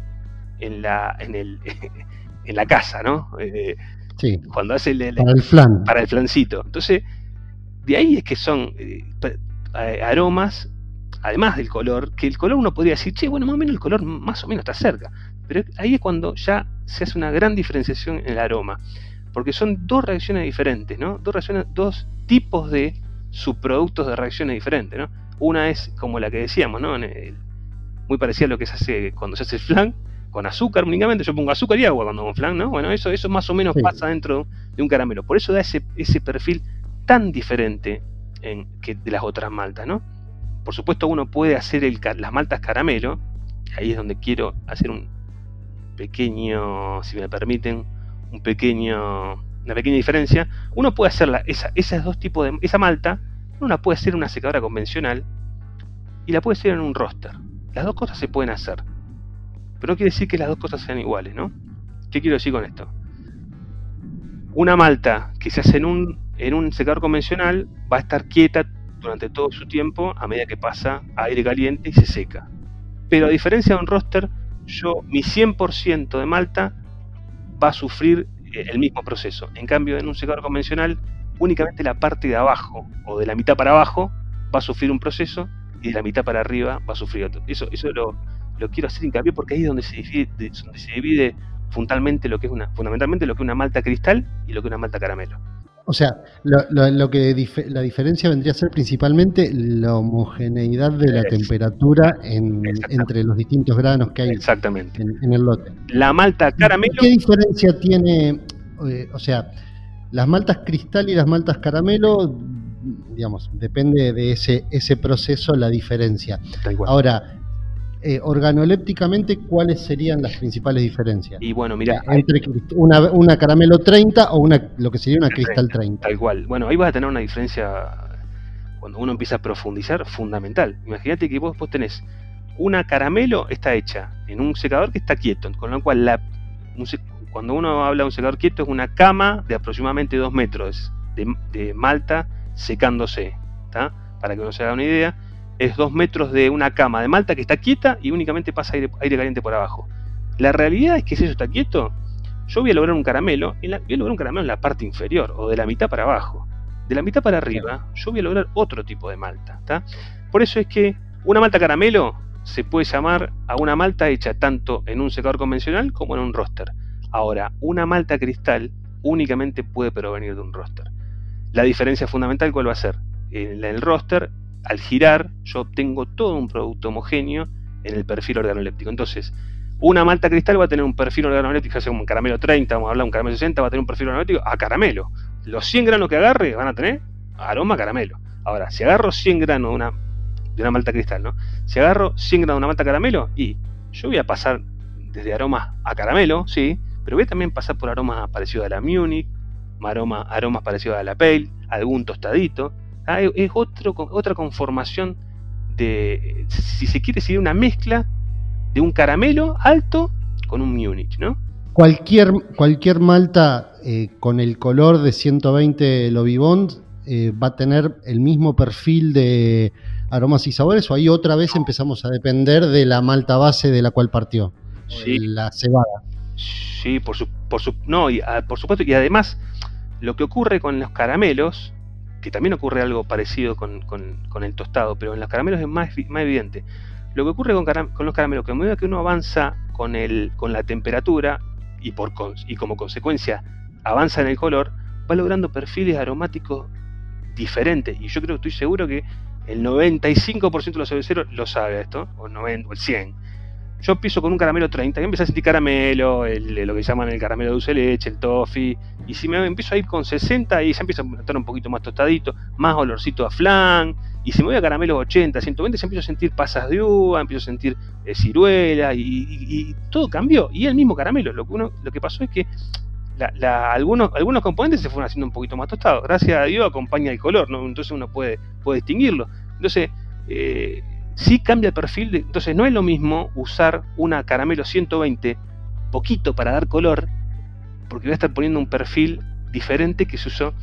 en la, en el, en la casa, ¿no? Eh, sí. Cuando hace el, para el flan. Para el flancito. Entonces, de ahí es que son eh, aromas además del color, que el color uno podría decir, che, bueno, más o menos el color más o menos está cerca. Pero ahí es cuando ya se hace una gran diferenciación en el aroma. Porque son dos reacciones diferentes, ¿no? Dos, reacciones, dos tipos de subproductos de reacciones diferentes, ¿no? Una es como la que decíamos, ¿no? muy parecida a lo que se hace cuando se hace el flan, con azúcar únicamente. Yo pongo azúcar y agua cuando hago flan, ¿no? Bueno, eso, eso más o menos pasa dentro de un caramelo. Por eso da ese, ese perfil tan diferente en, que de las otras maltas, ¿no? Por supuesto uno puede hacer las maltas caramelo, ahí es donde quiero hacer un pequeño, si me permiten, un pequeño, una pequeña diferencia. Uno puede hacer esa, esas dos tipos de, esa malta, uno la puede hacer en una secadora convencional y la puede hacer en un roster. Las dos cosas se pueden hacer, pero no quiere decir que las dos cosas sean iguales, ¿no? ¿Qué quiero decir con esto? Una malta que se hace en un, en un secador convencional va a estar quieta durante todo su tiempo a medida que pasa aire caliente y se seca. Pero a diferencia de un roster, yo mi 100% de malta va a sufrir eh, el mismo proceso. En cambio, en un secador convencional, únicamente la parte de abajo o de la mitad para abajo va a sufrir un proceso y de la mitad para arriba va a sufrir otro. Eso, eso lo, lo quiero hacer hincapié porque ahí es donde se divide, donde se divide fundamentalmente lo que es una, fundamentalmente lo que es una malta cristal y lo que es una malta caramelo. O sea, lo, que la diferencia vendría a ser principalmente la homogeneidad de la temperatura entre los distintos granos que hay Exactamente. En, el lote. La malta caramelo. ¿Qué diferencia tiene? Eh, o sea, las maltas cristal y las maltas caramelo, digamos, depende de ese, ese proceso la diferencia. Ahora, eh, organolépticamente, ¿cuáles serían las principales diferencias? Y bueno, mira. Entre una, caramelo 30 o una lo que sería una cristal 30. Tal cual. Bueno, ahí vas a tener una diferencia cuando uno empieza a profundizar fundamental. Imagínate que vos, vos tenés una caramelo está hecha en un secador que está quieto, con lo cual la, cuando uno habla de un secador quieto es una cama de aproximadamente 2 metros de, de malta secándose, para que uno se haga una idea es dos metros de una cama de malta que está quieta y únicamente pasa aire, caliente por abajo. La realidad es que si eso está quieto, yo voy a lograr un caramelo, y voy a lograr un caramelo en la parte inferior o de la mitad para abajo. De la mitad para arriba, yo voy a lograr otro tipo de malta. Por eso es que una malta caramelo se puede llamar a una malta hecha tanto en un secador convencional como en un roster. Ahora, una malta cristal únicamente puede provenir de un roster. La diferencia fundamental, ¿cuál va a ser? En el roster al girar yo obtengo todo un producto homogéneo en el perfil organoléptico. Entonces, una malta cristal va a tener un perfil organoléptico, como un caramelo 30, vamos a hablar un caramelo 60, va a tener un perfil organoléptico a caramelo. Los 100 granos que agarre van a tener aroma a caramelo. Ahora, si agarro 100 granos de una, de una malta cristal, ¿no? Si agarro 100 granos de una malta caramelo, y yo voy a pasar desde aromas a caramelo, sí, pero voy a también pasar por aromas parecidos a la Munich, aroma, aromas parecidos a la Pale, algún tostadito. Ah, es otro, otra conformación de, si se quiere, sería una mezcla de un caramelo alto con un Munich, ¿no? Cualquier, cualquier malta eh, con el color de 120 Lobby Bond eh, va a tener el mismo perfil de aromas y sabores o ahí otra vez empezamos a depender de la malta base de la cual partió, Sí. la cebada. Sí, por, su, por, su, no, y, ah, por supuesto. Y además, lo que ocurre con los caramelos, que también ocurre algo parecido con, con- el tostado, pero en los caramelos es más, más evidente. Lo que ocurre con, con los caramelos, que a medida que uno avanza con, el, con la temperatura y, por, y como consecuencia avanza en el color, va logrando perfiles aromáticos diferentes. Y yo creo, estoy seguro que el 95% de los cerveceros lo sabe esto, o el 90, o el 100 yo empiezo con un caramelo 30 y empiezo a sentir caramelo, el- lo que llaman el caramelo dulce leche, el toffee. Y si me empiezo a ir con 60 y ya empiezo a notar un poquito más tostadito, más olorcito a flan. Y si me voy a caramelos 80, 120, ya empiezo a sentir pasas de uva, empiezo a sentir eh, y- y todo cambió. Y el mismo caramelo. Lo que, uno, lo que pasó es que la- la- algunos, algunos componentes se fueron haciendo un poquito más tostados. Gracias a Dios acompaña el color, ¿no? entonces uno puede, puede distinguirlo. Entonces, eh, sí cambia el perfil. de- entonces, no es lo mismo usar una caramelo 120 poquito para dar color, porque voy a estar poniendo un perfil diferente que se usó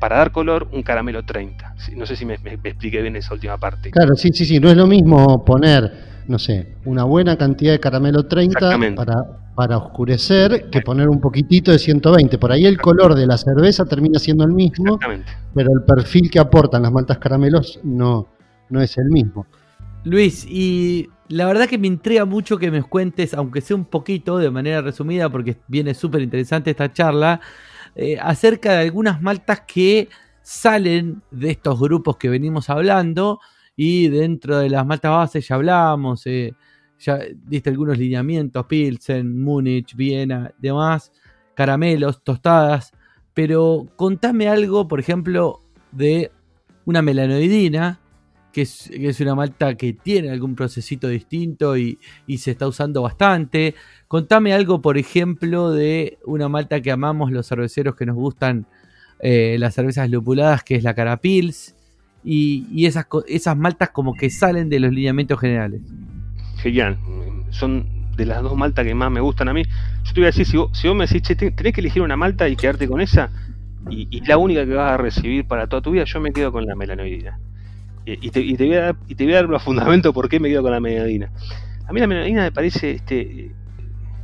para dar color un caramelo 30. Sí, No sé si me, me- me expliqué bien esa última parte. Claro, sí, sí, sí. No es lo mismo poner, no sé, una buena cantidad de caramelo 30 Exactamente. para, para oscurecer que poner un poquitito de 120. Por ahí el color de la cerveza termina siendo el mismo, pero el perfil que aportan las maltas caramelos no, no es el mismo. Luis, y la verdad que me intriga mucho que me cuentes, aunque sea un poquito, de manera resumida, porque viene súper interesante esta charla, eh, acerca de algunas maltas que salen de estos grupos que venimos hablando y dentro de las maltas bases ya hablamos, eh, ya diste algunos lineamientos, Pilsen, Múnich, Viena, demás, caramelos, tostadas, pero contame algo, por ejemplo, de una melanoidina, que es, una malta que tiene algún procesito distinto y, y se está usando bastante. Contame algo, por ejemplo, de una malta que amamos los cerveceros que nos gustan eh, las cervezas lupuladas, que es la Carapils, y, y esas, esas maltas como que salen de los lineamientos generales. Genial. Son de las dos maltas que más me gustan a mí. Yo te voy a decir, si vos, si vos me decís, che, te- tenés que elegir una malta y quedarte con esa, y, y la única que vas a recibir para toda tu vida, yo me quedo con la melanoidina. Y, y te, y te voy a dar, y te voy a dar los fundamentos por qué me quedo con la melanoidina. A mí la melanoidina me parece, este,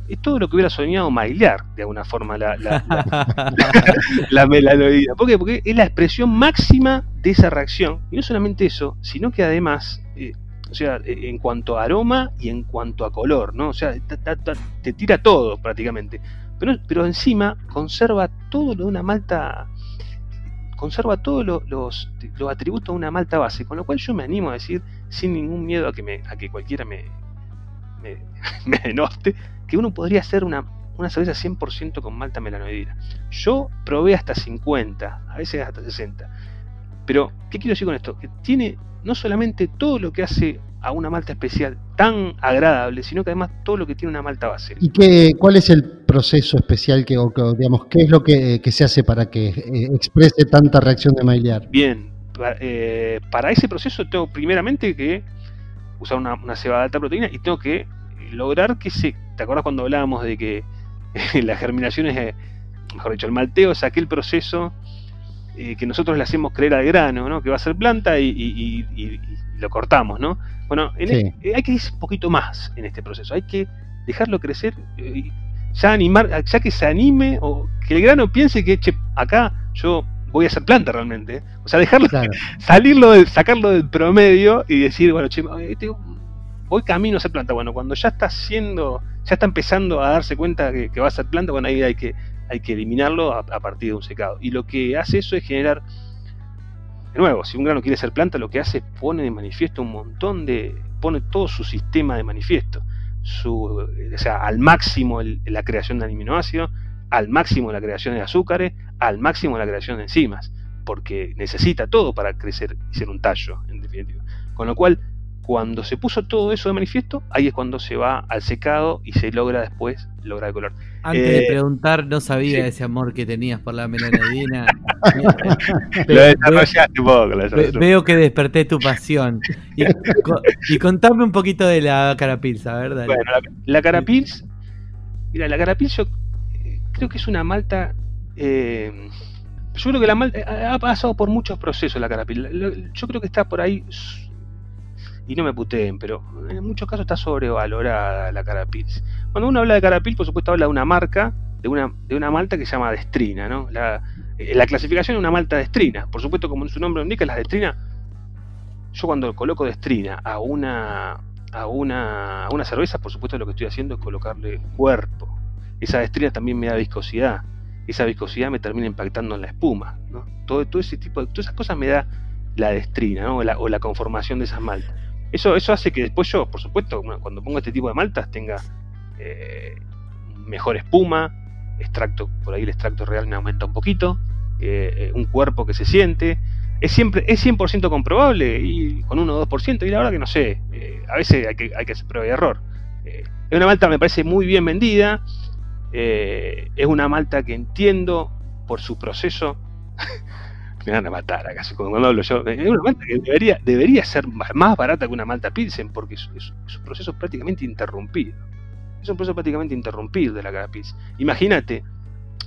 es todo lo que hubiera soñado Maillard, de alguna forma, la, la, la- la melanoidina. ¿Por qué? Porque es la expresión máxima de esa reacción. Y no solamente eso, sino que además, eh, o sea, eh, en cuanto a aroma y en cuanto a color, ¿no? O sea, ta- ta- ta- te tira todo prácticamente. Pero, pero encima conserva todo lo de una malta. Conserva todos lo- los, atributos de una malta base, con lo cual yo me animo a decir, sin ningún miedo a que, me, a que cualquiera me, me, me denoste, que uno podría hacer una, una cerveza 100% con malta melanoidina. Yo probé hasta 50, a veces hasta 60. Pero, ¿qué quiero decir con esto? Que tiene no solamente todo lo que hace a una malta especial tan agradable, sino que además todo lo que tiene una malta base. ¿Y qué, cuál es el proceso especial que, o digamos, qué es lo que, que se hace para que eh, exprese tanta reacción de Maillard? Bien, eh, para ese proceso tengo primeramente que usar una, una cebada de alta proteína y tengo que lograr que se... ¿Te acuerdas cuando hablábamos de que la germinación es, eh, mejor dicho, el malteo es aquel proceso eh, que nosotros le hacemos creer al grano, ¿no? que va a ser planta y, y- y- y- y lo cortamos, ¿no? Bueno, en Sí. este- eh, hay que ir un poquito más en este proceso, hay que dejarlo crecer, eh, ya animar, ya que se anime o que el grano piense que, che, acá yo voy a hacer planta realmente, ¿eh? o sea, dejarlo Claro, salirlo de, sacarlo del promedio y decir, bueno, che, tengo- voy camino a ser planta. Bueno, cuando ya está haciendo, ya está empezando a darse cuenta que, que va a ser planta, bueno, ahí hay que, hay que eliminarlo a, a partir de un secado. Y lo que hace eso es generar, de nuevo, si un grano quiere ser planta, lo que hace es pone de manifiesto un montón de, pone todo su sistema de manifiesto. Su, o sea, al máximo la creación de aminoácidos, al máximo la creación de azúcares, al máximo la creación de enzimas, porque necesita todo para crecer y ser un tallo, en definitiva. Con lo cual, cuando se puso todo eso de manifiesto, ahí es cuando se va al secado y se logra después lograr el color. Antes de eh, preguntar, no sabía ese amor que tenías por la melanodina. lo desarrollaste poco. Veo que desperté tu pasión. Y, contame un poquito de la carapils, a ver, Bueno, la, carapils, mira, la carapils yo eh, creo que es una malta... Eh, yo creo que la malta ha pasado por muchos procesos la carapils. Yo creo que está por ahí y no me puteen, pero en muchos casos está sobrevalorada la Carapils. Cuando uno habla de Carapils, por supuesto habla de una marca, de una, de una malta que se llama Destrina, ¿no? La, eh, la clasificación es una malta Destrina. Por supuesto, como su nombre indica, la Destrina, yo cuando coloco Destrina a una, a una, a una cerveza, por supuesto lo que estoy haciendo es colocarle cuerpo. Esa Destrina también me da viscosidad. Esa viscosidad me termina impactando en la espuma, ¿no? Todo, todo ese tipo de, todas esas cosas me da la destrina, ¿no? o, la, o la conformación de esas maltas. Eso, eso hace que después yo, por supuesto, cuando pongo este tipo de maltas, tenga eh, mejor espuma, extracto, por ahí el extracto real me aumenta un poquito, eh, eh, un cuerpo que se siente. Es siempre es 100% comprobable y con 1 o 2%, y la verdad que no sé, a veces hay que, hay que hacer prueba y error. es una malta me parece muy bien vendida, es una malta que entiendo por su proceso me van a matar acá cuando hablo yo. Es una malta que debería, debería ser más barata que una malta Pilsen porque es, un proceso prácticamente interrumpido. Es un proceso prácticamente interrumpido de la cara Pilsen. Imagínate,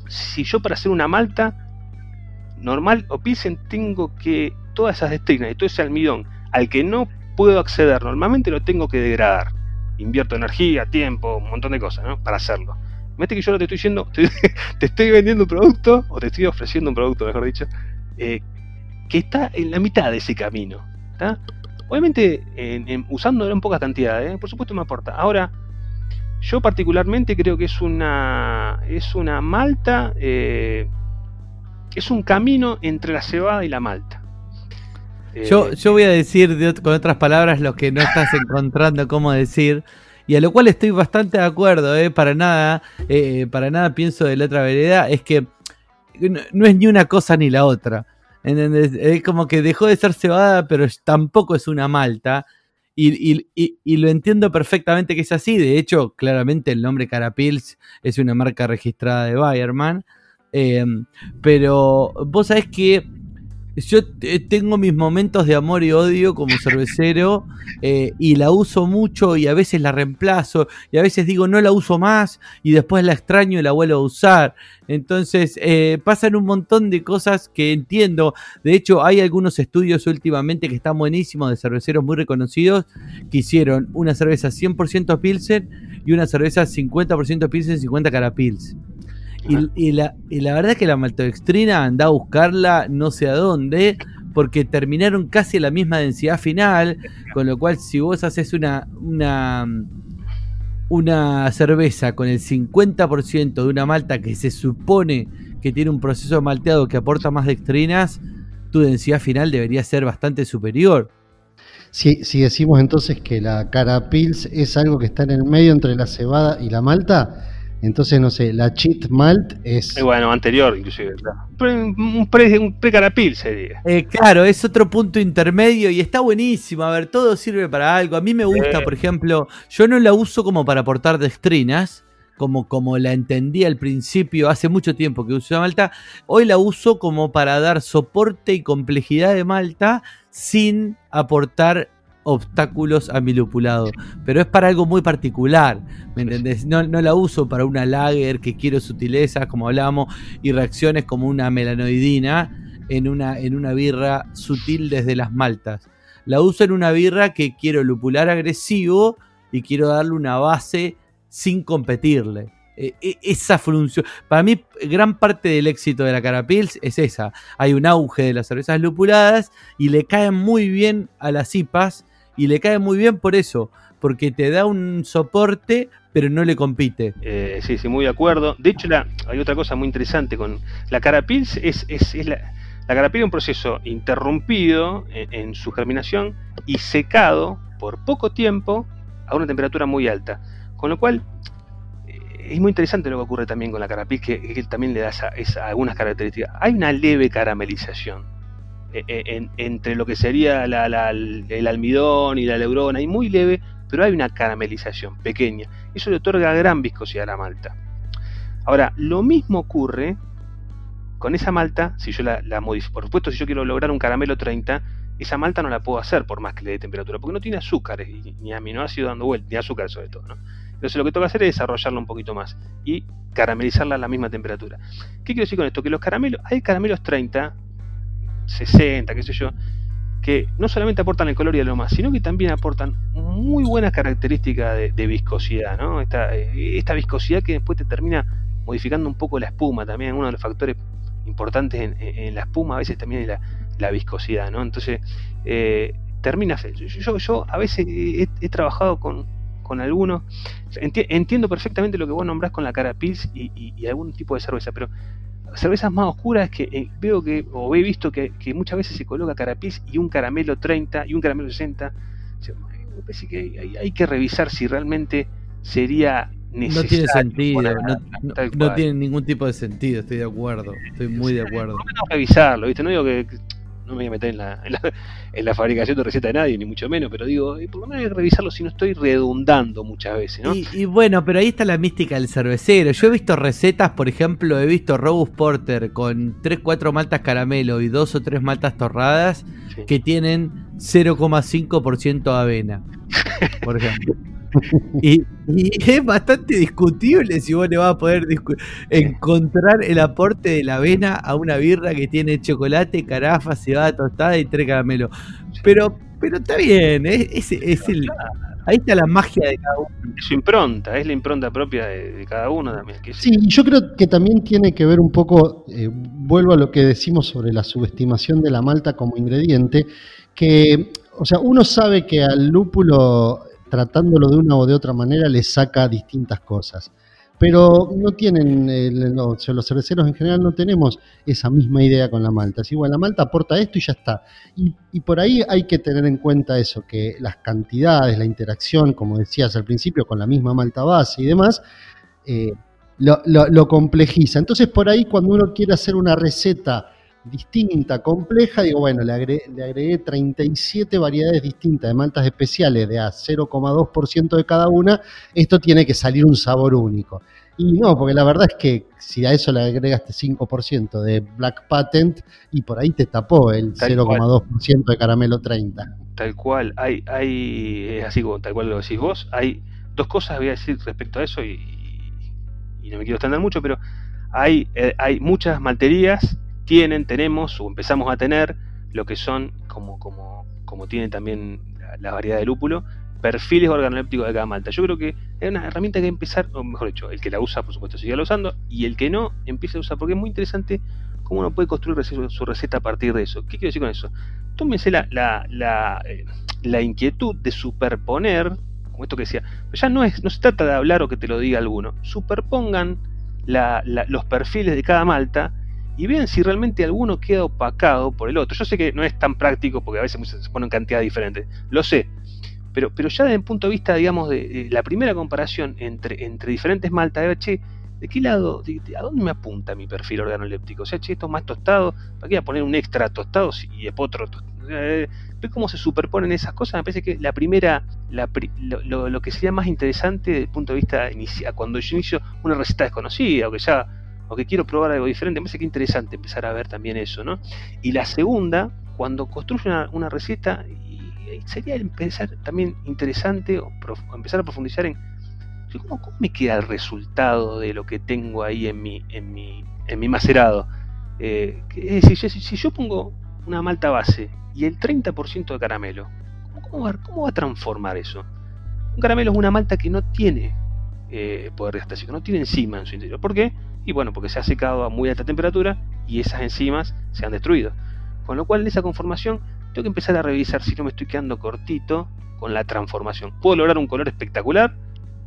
si yo para hacer una malta normal o Pilsen tengo que todas esas destrinas y todo ese almidón al que no puedo acceder normalmente lo tengo que degradar. Invierto energía, tiempo, un montón de cosas ¿no? para hacerlo. Mete que yo no te estoy diciendo, te estoy vendiendo un producto, o te estoy ofreciendo un producto, mejor dicho, eh, que está en la mitad de ese camino. Obviamente, en, usándolo en poca cantidad, ¿eh? por supuesto me aporta. Ahora, yo particularmente creo que es una, es una malta, eh, es un camino entre la cebada y la malta. Yo, yo voy a decir con otras palabras lo que no estás encontrando cómo decir y a lo cual estoy bastante de acuerdo, para nada, para nada pienso de la otra vereda, es que no, es ni una cosa ni la otra. Es como que dejó de ser cebada, pero tampoco es una malta. Y, lo entiendo perfectamente que es así. De hecho, claramente el nombre Carapils es una marca registrada de Bayerman. Eh, pero vos sabés que yo tengo mis momentos de amor y odio como cervecero eh, y la uso mucho y a veces la reemplazo y a veces digo no la uso más y después la extraño y la vuelvo a usar. Entonces eh, pasan un montón de cosas que entiendo. De hecho hay algunos estudios últimamente que están buenísimos de cerveceros muy reconocidos que hicieron una cerveza 100% Pilsen y una cerveza 50% Pilsen 50 Carapils. Y, la, verdad es que la maltodextrina anda a buscarla no sé a dónde, porque terminaron casi a la misma densidad final, con lo cual si vos haces una, una, una cerveza con el 50% de una malta que se supone que tiene un proceso malteado que aporta más dextrinas, tu densidad final debería ser bastante superior. Si, si decimos entonces que la cara pils es algo que está en el medio entre la cebada y la malta, entonces, no sé, la cheat malt es. Eh, bueno, anterior, inclusive. Un pre-carapil sería. Eh, claro, es otro punto intermedio y está buenísimo. A ver, todo sirve para algo. A mí me gusta, por ejemplo, yo no la uso como para aportar dextrinas. Como, como la entendí al principio, hace mucho tiempo que uso la malta, hoy la uso como para dar soporte y complejidad de malta sin aportar obstáculos a mi lupulado. Pero es para algo muy particular, ¿me entendés? No, la uso para una lager que quiero sutileza, como hablábamos, y reacciones como una melanoidina en una, en una birra sutil desde las maltas. La uso en una birra que quiero lupular agresivo y quiero darle una base sin competirle. E, e, esa función. Para mí, gran parte del éxito de la Carapils es esa. Hay un auge de las cervezas lupuladas y le caen muy bien a las IPAs y le cae muy bien por eso, porque te da un soporte, pero no le compite. Eh, sí, sí, muy de acuerdo. De hecho, la, hay otra cosa muy interesante con la Carapils, es, es, la, La carapil es un proceso interrumpido en, su germinación y secado por poco tiempo a una temperatura muy alta. Con lo cual, eh, es muy interesante lo que ocurre también con la carapil, que, también le da algunas características. Hay una leve caramelización eh, eh, entre lo que sería el almidón y la leurona, y muy leve, pero hay una caramelización pequeña. Eso le otorga gran viscosidad a la malta. Ahora, lo mismo ocurre con esa malta, si yo la, modifico, por supuesto, si yo quiero lograr un caramelo 30, esa malta no la puedo hacer por más que le dé temperatura, porque no tiene azúcares, ni aminoácidos dando vuelta, ni azúcar sobre todo. Entonces lo que que hacer es desarrollarla un poquito más y caramelizarla a la misma temperatura. ¿Qué quiero decir con esto? Que los caramelos, hay caramelos 30, 60, qué sé yo, que no solamente aportan el color y el aroma, sino que también aportan muy buenas características de, viscosidad, ¿no? Esta, eh, esta viscosidad que después te termina modificando un poco la espuma, también uno de los factores importantes en, la espuma a veces también es la, viscosidad, ¿no? Entonces, eh, termina, yo, yo a veces he, trabajado con, con algunos, entiendo perfectamente lo que vos nombrás con la cara Pils y, algún tipo de cerveza, pero cervezas más oscuras que eh, veo que, o he visto que, muchas veces se coloca carapils y un caramelo 30 y un caramelo 60. me parece que hay, que revisar si realmente sería necesario. No tiene sentido, no, tiene ningún tipo de sentido, estoy de acuerdo, estoy muy de acuerdo. Por lo menos revisarlo, ¿viste? No digo que no me voy a meter en la, en la, fabricación de receta de nadie, ni mucho menos, pero digo, eh, por lo menos hay que revisarlo si no estoy redundando muchas veces, ¿no? Y, bueno, pero ahí está la mística del cervecero. Yo he visto recetas, por ejemplo, he visto Robust Porter con 3, 4 maltas caramelo y 2 o 3 maltas torradas que tienen 0,5% avena, por ejemplo. y, es bastante discutible si vos le vas a poder encontrar el aporte de la avena a una birra que tiene chocolate, carafa, cebada tostada y tres caramelos. Pero, pero está bien, es, el, ahí está la magia de cada uno. Es su impronta, es la impronta propia de, cada uno también. sí, yo creo que también tiene que ver un poco, eh, vuelvo a lo que decimos sobre la subestimación de la malta como ingrediente, que, o sea, uno sabe que al lúpulo tratándolo de una o de otra manera le saca distintas cosas. Pero no tienen, los cerveceros en general no tenemos esa misma idea con la malta. Es igual, la malta aporta esto y ya está. Y, por ahí hay que tener en cuenta eso, que las cantidades, la interacción, como decías al principio, con la misma malta base y demás, eh, lo complejiza. Entonces por ahí cuando uno quiere hacer una receta distinta, compleja, digo, bueno, le agregué, 37 variedades distintas de maltas especiales de a 0,2% de cada una, esto tiene que salir un sabor único. Y no, porque la verdad es que si a eso le agregaste 5% de Black Patent y por ahí te tapó el 0,2% de caramelo 30. Tal cual, hay, hay, es así como tal cual lo decís vos, hay dos cosas voy a decir respecto a eso y, no me quiero extender mucho, pero hay, eh, hay muchas malterías tienen, tenemos o empezamos a tener lo que son, como, como, como tiene también la, variedad de lúpulo, perfiles organolépticos de cada malta. Yo creo que es una herramienta que hay empezar, o mejor dicho, el que la usa, por supuesto, sigue la usando, y el que no, empieza a usar, porque es muy interesante cómo uno puede construir su receta a partir de eso. ¿Qué quiero decir con eso? Tómense la, la, la, eh, la inquietud de superponer, como esto que decía, ya no, es, no se trata de hablar o que te lo diga alguno, superpongan los perfiles de cada malta y vean si realmente alguno queda opacado por el otro. Yo sé que no es tan práctico porque a veces se ponen cantidades diferentes, lo sé. Pero, pero ya desde el punto de vista, digamos, de, la primera comparación entre, entre diferentes maltas, de che, ¿de qué lado, a dónde me apunta mi perfil organoléptico? O sea, che, esto es más tostado, ¿para qué voy a poner un extra tostado y después otro tostado? Eh, ¿Ve cómo se superponen esas cosas? Me parece que la primera, lo, lo, que sería más interesante desde el punto de vista inicial, cuando yo inicio una receta desconocida o que ya o que quiero probar algo diferente, me parece que interesante empezar a ver también eso, ¿no? Y la segunda, cuando construyo una, receta, y, sería empezar también interesante o, empezar a profundizar en ¿cómo, me queda el resultado de lo que tengo ahí en mi, en mi, en mi macerado. Eh, es decir, si, yo pongo una malta base y el 30% de caramelo, ¿cómo, va, ¿cómo, va, a transformar eso? Un caramelo es una malta que no tiene eh, poder diastásico, no tiene enzima en su interior. ¿Por qué? Y bueno, porque se ha secado a muy alta temperatura y esas enzimas se han destruido. Con lo cual, en esa conformación, tengo que empezar a revisar si no me estoy quedando cortito con la transformación. Puedo lograr un color espectacular,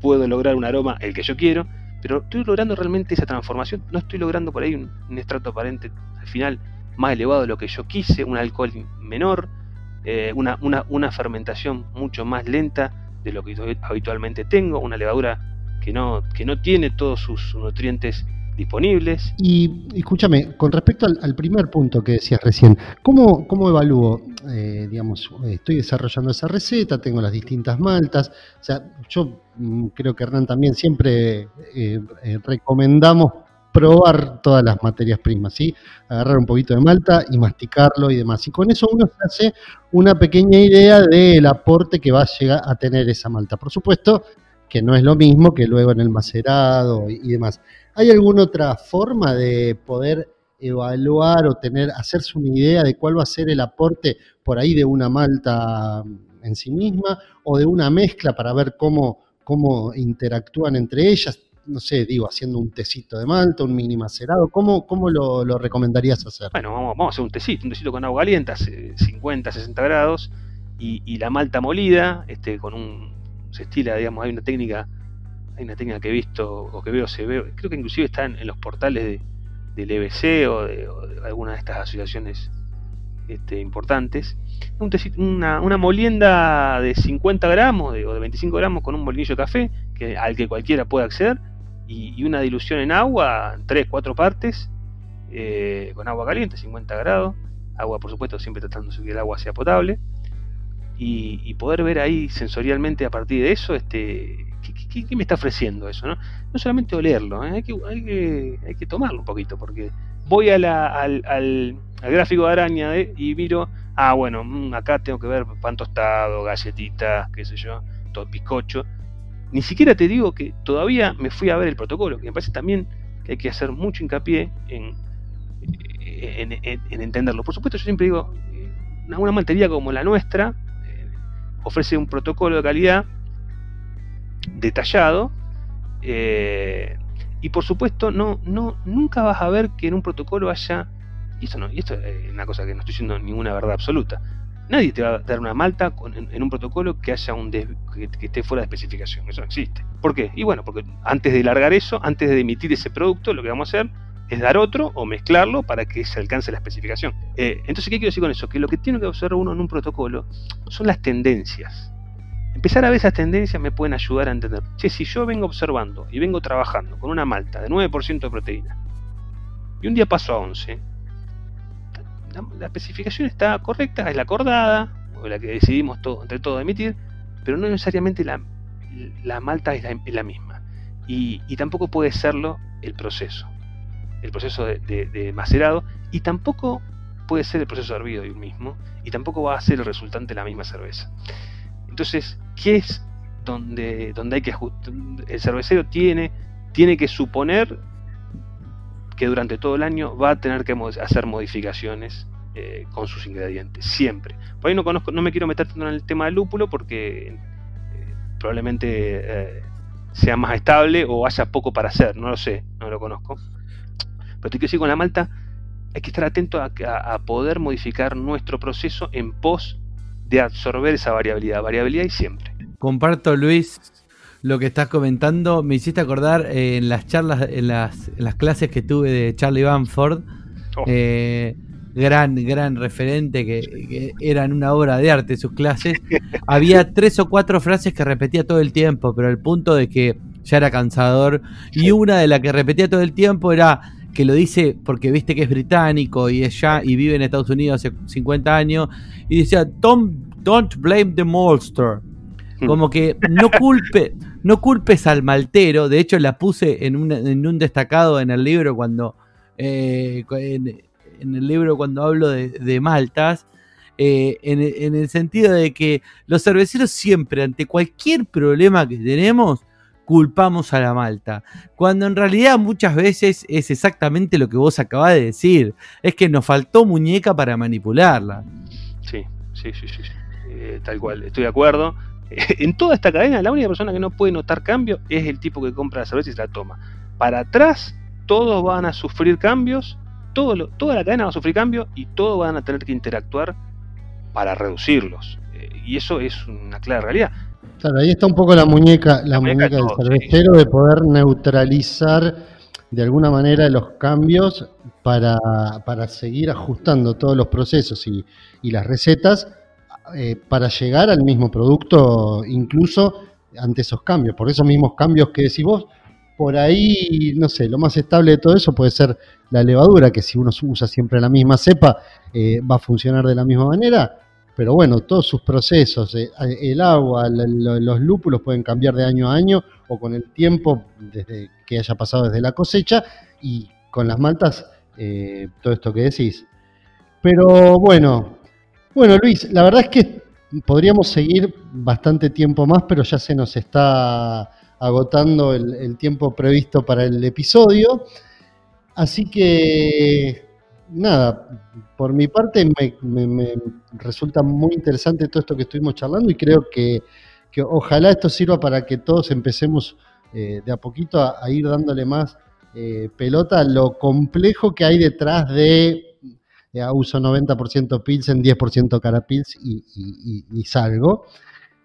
puedo lograr un aroma el que yo quiero, pero estoy logrando realmente esa transformación, no estoy logrando por ahí un, estrato aparente al final más elevado de lo que yo quise, un alcohol menor, eh, una, una, fermentación mucho más lenta de lo que habitualmente tengo, una levadura que no, que no tiene todos sus nutrientes disponibles. Y escúchame, con respecto al, primer punto que decías recién, ¿cómo, cómo evalúo? Eh, digamos, estoy desarrollando esa receta, tengo las distintas maltas, o sea, yo mm, creo que Hernán también siempre eh, recomendamos probar todas las materias primas, ¿sí? Agarrar un poquito de malta y masticarlo y demás. Y con eso uno se hace una pequeña idea del aporte que va a llegar a tener esa malta. Por supuesto que no es lo mismo que luego en el macerado y, demás. ¿Hay alguna otra forma de poder evaluar o tener, hacerse una idea de cuál va a ser el aporte por ahí de una malta en sí misma o de una mezcla para ver cómo, cómo interactúan entre ellas? no sé, digo, haciendo un tecito de malta, un mini macerado, ¿cómo, cómo lo, recomendarías hacer? Bueno, vamos, a hacer un tecito, un tecito con agua caliente, 50, 60 grados, y, la malta molida, este, con un, se estila, digamos, hay una técnica, hay una técnica que he visto, o que veo, se ve, creo que inclusive está en, los portales de, del EBC o de, alguna de estas asociaciones este, importantes, un una, molienda de 50 gramos o de 25 gramos con un molinillo de café que, al que cualquiera puede acceder y, una dilución en agua, 3, 4 partes, eh, con agua caliente, 50 grados, agua por supuesto siempre tratando de que el agua sea potable, y, poder ver ahí sensorialmente a partir de eso, este, ¿qué, me está ofreciendo eso? No, no solamente olerlo, ¿eh? hay, que, hay, que, hay, que, tomarlo un poquito, porque voy al, al, gráfico de araña ¿eh? y miro, ah bueno, mm, acá tengo que ver pan tostado, galletitas, qué sé yo, todo bizcocho, ni siquiera te digo que todavía me fui a ver el protocolo, que me parece también que hay que hacer mucho hincapié en, en, entenderlo. Por supuesto, yo siempre digo, eh, una, una maltería como la nuestra ofrece un protocolo de calidad detallado eh, y por supuesto no, no, nunca vas a ver que en un protocolo haya, y esto, no, y esto es una cosa que no estoy diciendo ninguna verdad absoluta, Nadie te va a dar una malta en, un protocolo que haya un que, esté fuera de especificación. Eso no existe. ¿Por qué? Y bueno, porque antes de largar eso, antes de emitir ese producto, lo que vamos a hacer es dar otro o mezclarlo para que se alcance la especificación. Eh, entonces, ¿qué quiero decir con eso? Que lo que tiene que observar uno en un protocolo son las tendencias. Empezar a ver esas tendencias me pueden ayudar a entender. Che, si yo vengo observando y vengo trabajando con una malta de 9% de proteína y un día paso a 11, la, especificación está correcta, es la acordada, o la que decidimos todo, entre todos emitir, pero no necesariamente la, malta es la, misma. Y, tampoco puede serlo el proceso, el proceso de, macerado, y tampoco puede ser el proceso de hervido el mismo, y tampoco va a ser el resultante de la misma cerveza. Entonces, ¿qué es donde, donde hay que ajustar? El cervecero tiene, tiene que suponer que durante todo el año va a tener que hacer modificaciones eh, con sus ingredientes, siempre. Por ahí no conozco, no me quiero meter tanto en el tema del lúpulo porque eh, probablemente eh, sea más estable o haya poco para hacer, no lo sé, no lo conozco. Pero te quiero decir, con la malta hay que estar atento a, a poder modificar nuestro proceso en pos de absorber esa variabilidad, variabilidad y siempre. Comparto, Luis, lo que estás comentando, me hiciste acordar eh, en las charlas, en las, clases que tuve de Charlie Banford, oh. eh, gran, gran referente, que, eran una obra de arte sus clases, había tres o cuatro frases que repetía todo el tiempo, pero al punto de que ya era cansador, y una de las que repetía todo el tiempo era que lo dice porque viste que es británico y es ya y vive en Estados Unidos hace 50 años, y decía, don't, don't blame the monster. Hmm. Como que no culpe, no culpes al maltero. De hecho, la puse en un, destacado en el libro cuando. Eh, en, el libro cuando hablo de, maltas. Eh, en, el sentido de que los cerveceros siempre, ante cualquier problema que tenemos, culpamos a la malta. Cuando en realidad muchas veces es exactamente lo que vos acabás de decir. Es que nos faltó muñeca para manipularla. Sí, sí, sí, sí. Eh, tal cual, estoy de acuerdo. en toda esta cadena, la única persona que no puede notar cambio es el tipo que compra la cerveza y se la toma. Para atrás, todos van a sufrir cambios, todo toda la cadena va a sufrir cambios y todos van a tener que interactuar para reducirlos. Eh, y eso es una clara realidad. Claro, ahí está un poco la muñeca, la, muñeca, del cervecero de poder neutralizar de alguna manera los cambios para, para seguir ajustando todos los procesos y, y las recetas eh, para llegar al mismo producto, incluso ante esos cambios. Por esos mismos cambios que decís vos, por ahí, no sé, lo más estable de todo eso puede ser la levadura, que si uno usa siempre la misma cepa, eh, va a funcionar de la misma manera. Pero bueno, todos sus procesos, eh, el agua, los lúpulos pueden cambiar de año a año o con el tiempo, desde que haya pasado desde la cosecha, y con las maltas, eh, todo esto que decís. Pero bueno, bueno Luis, la verdad es que podríamos seguir bastante tiempo más, pero ya se nos está agotando el, tiempo previsto para el episodio. Así que, nada, por mi parte me, resulta muy interesante todo esto que estuvimos charlando y creo que, ojalá esto sirva para que todos empecemos eh, de a poquito a, ir dándole más eh, pelota a lo complejo que hay detrás de eh, uso 90% Pilsen, 10% Carapils y, y, y, salgo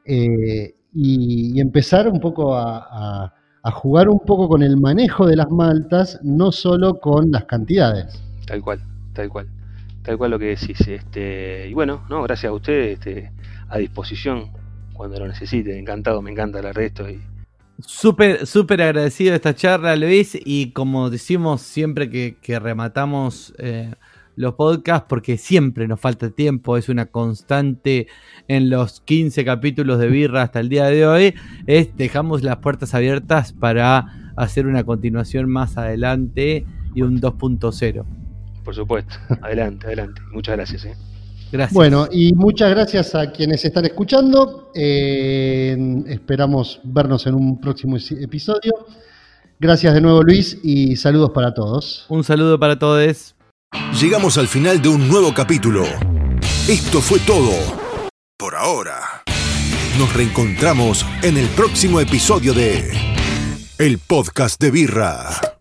y, empezar un poco a, jugar un poco con el manejo de las maltas, no solo con las cantidades. Tal cual, tal cual, tal cual lo que decís. Este, y bueno, no, gracias a ustedes, este, a disposición cuando lo necesiten, encantado, me encanta hablar de esto y, Súper, súper agradecido de esta charla, Luis. Y como decimos siempre que, rematamos eh, los podcasts porque siempre nos falta tiempo, es una constante en los 15 capítulos de Birra hasta el día de hoy, es dejamos las puertas abiertas para hacer una continuación más adelante y un 2.0. Por supuesto, adelante, adelante. Muchas gracias. ¿eh? Gracias. Bueno, y muchas gracias a quienes están escuchando. Eh, esperamos vernos en un próximo episodio. Gracias de nuevo Luis y saludos para todos. Un saludo para todos. Llegamos al final de un nuevo capítulo. Esto fue todo. Por ahora. Nos reencontramos en el próximo episodio de El Podcast de Birra.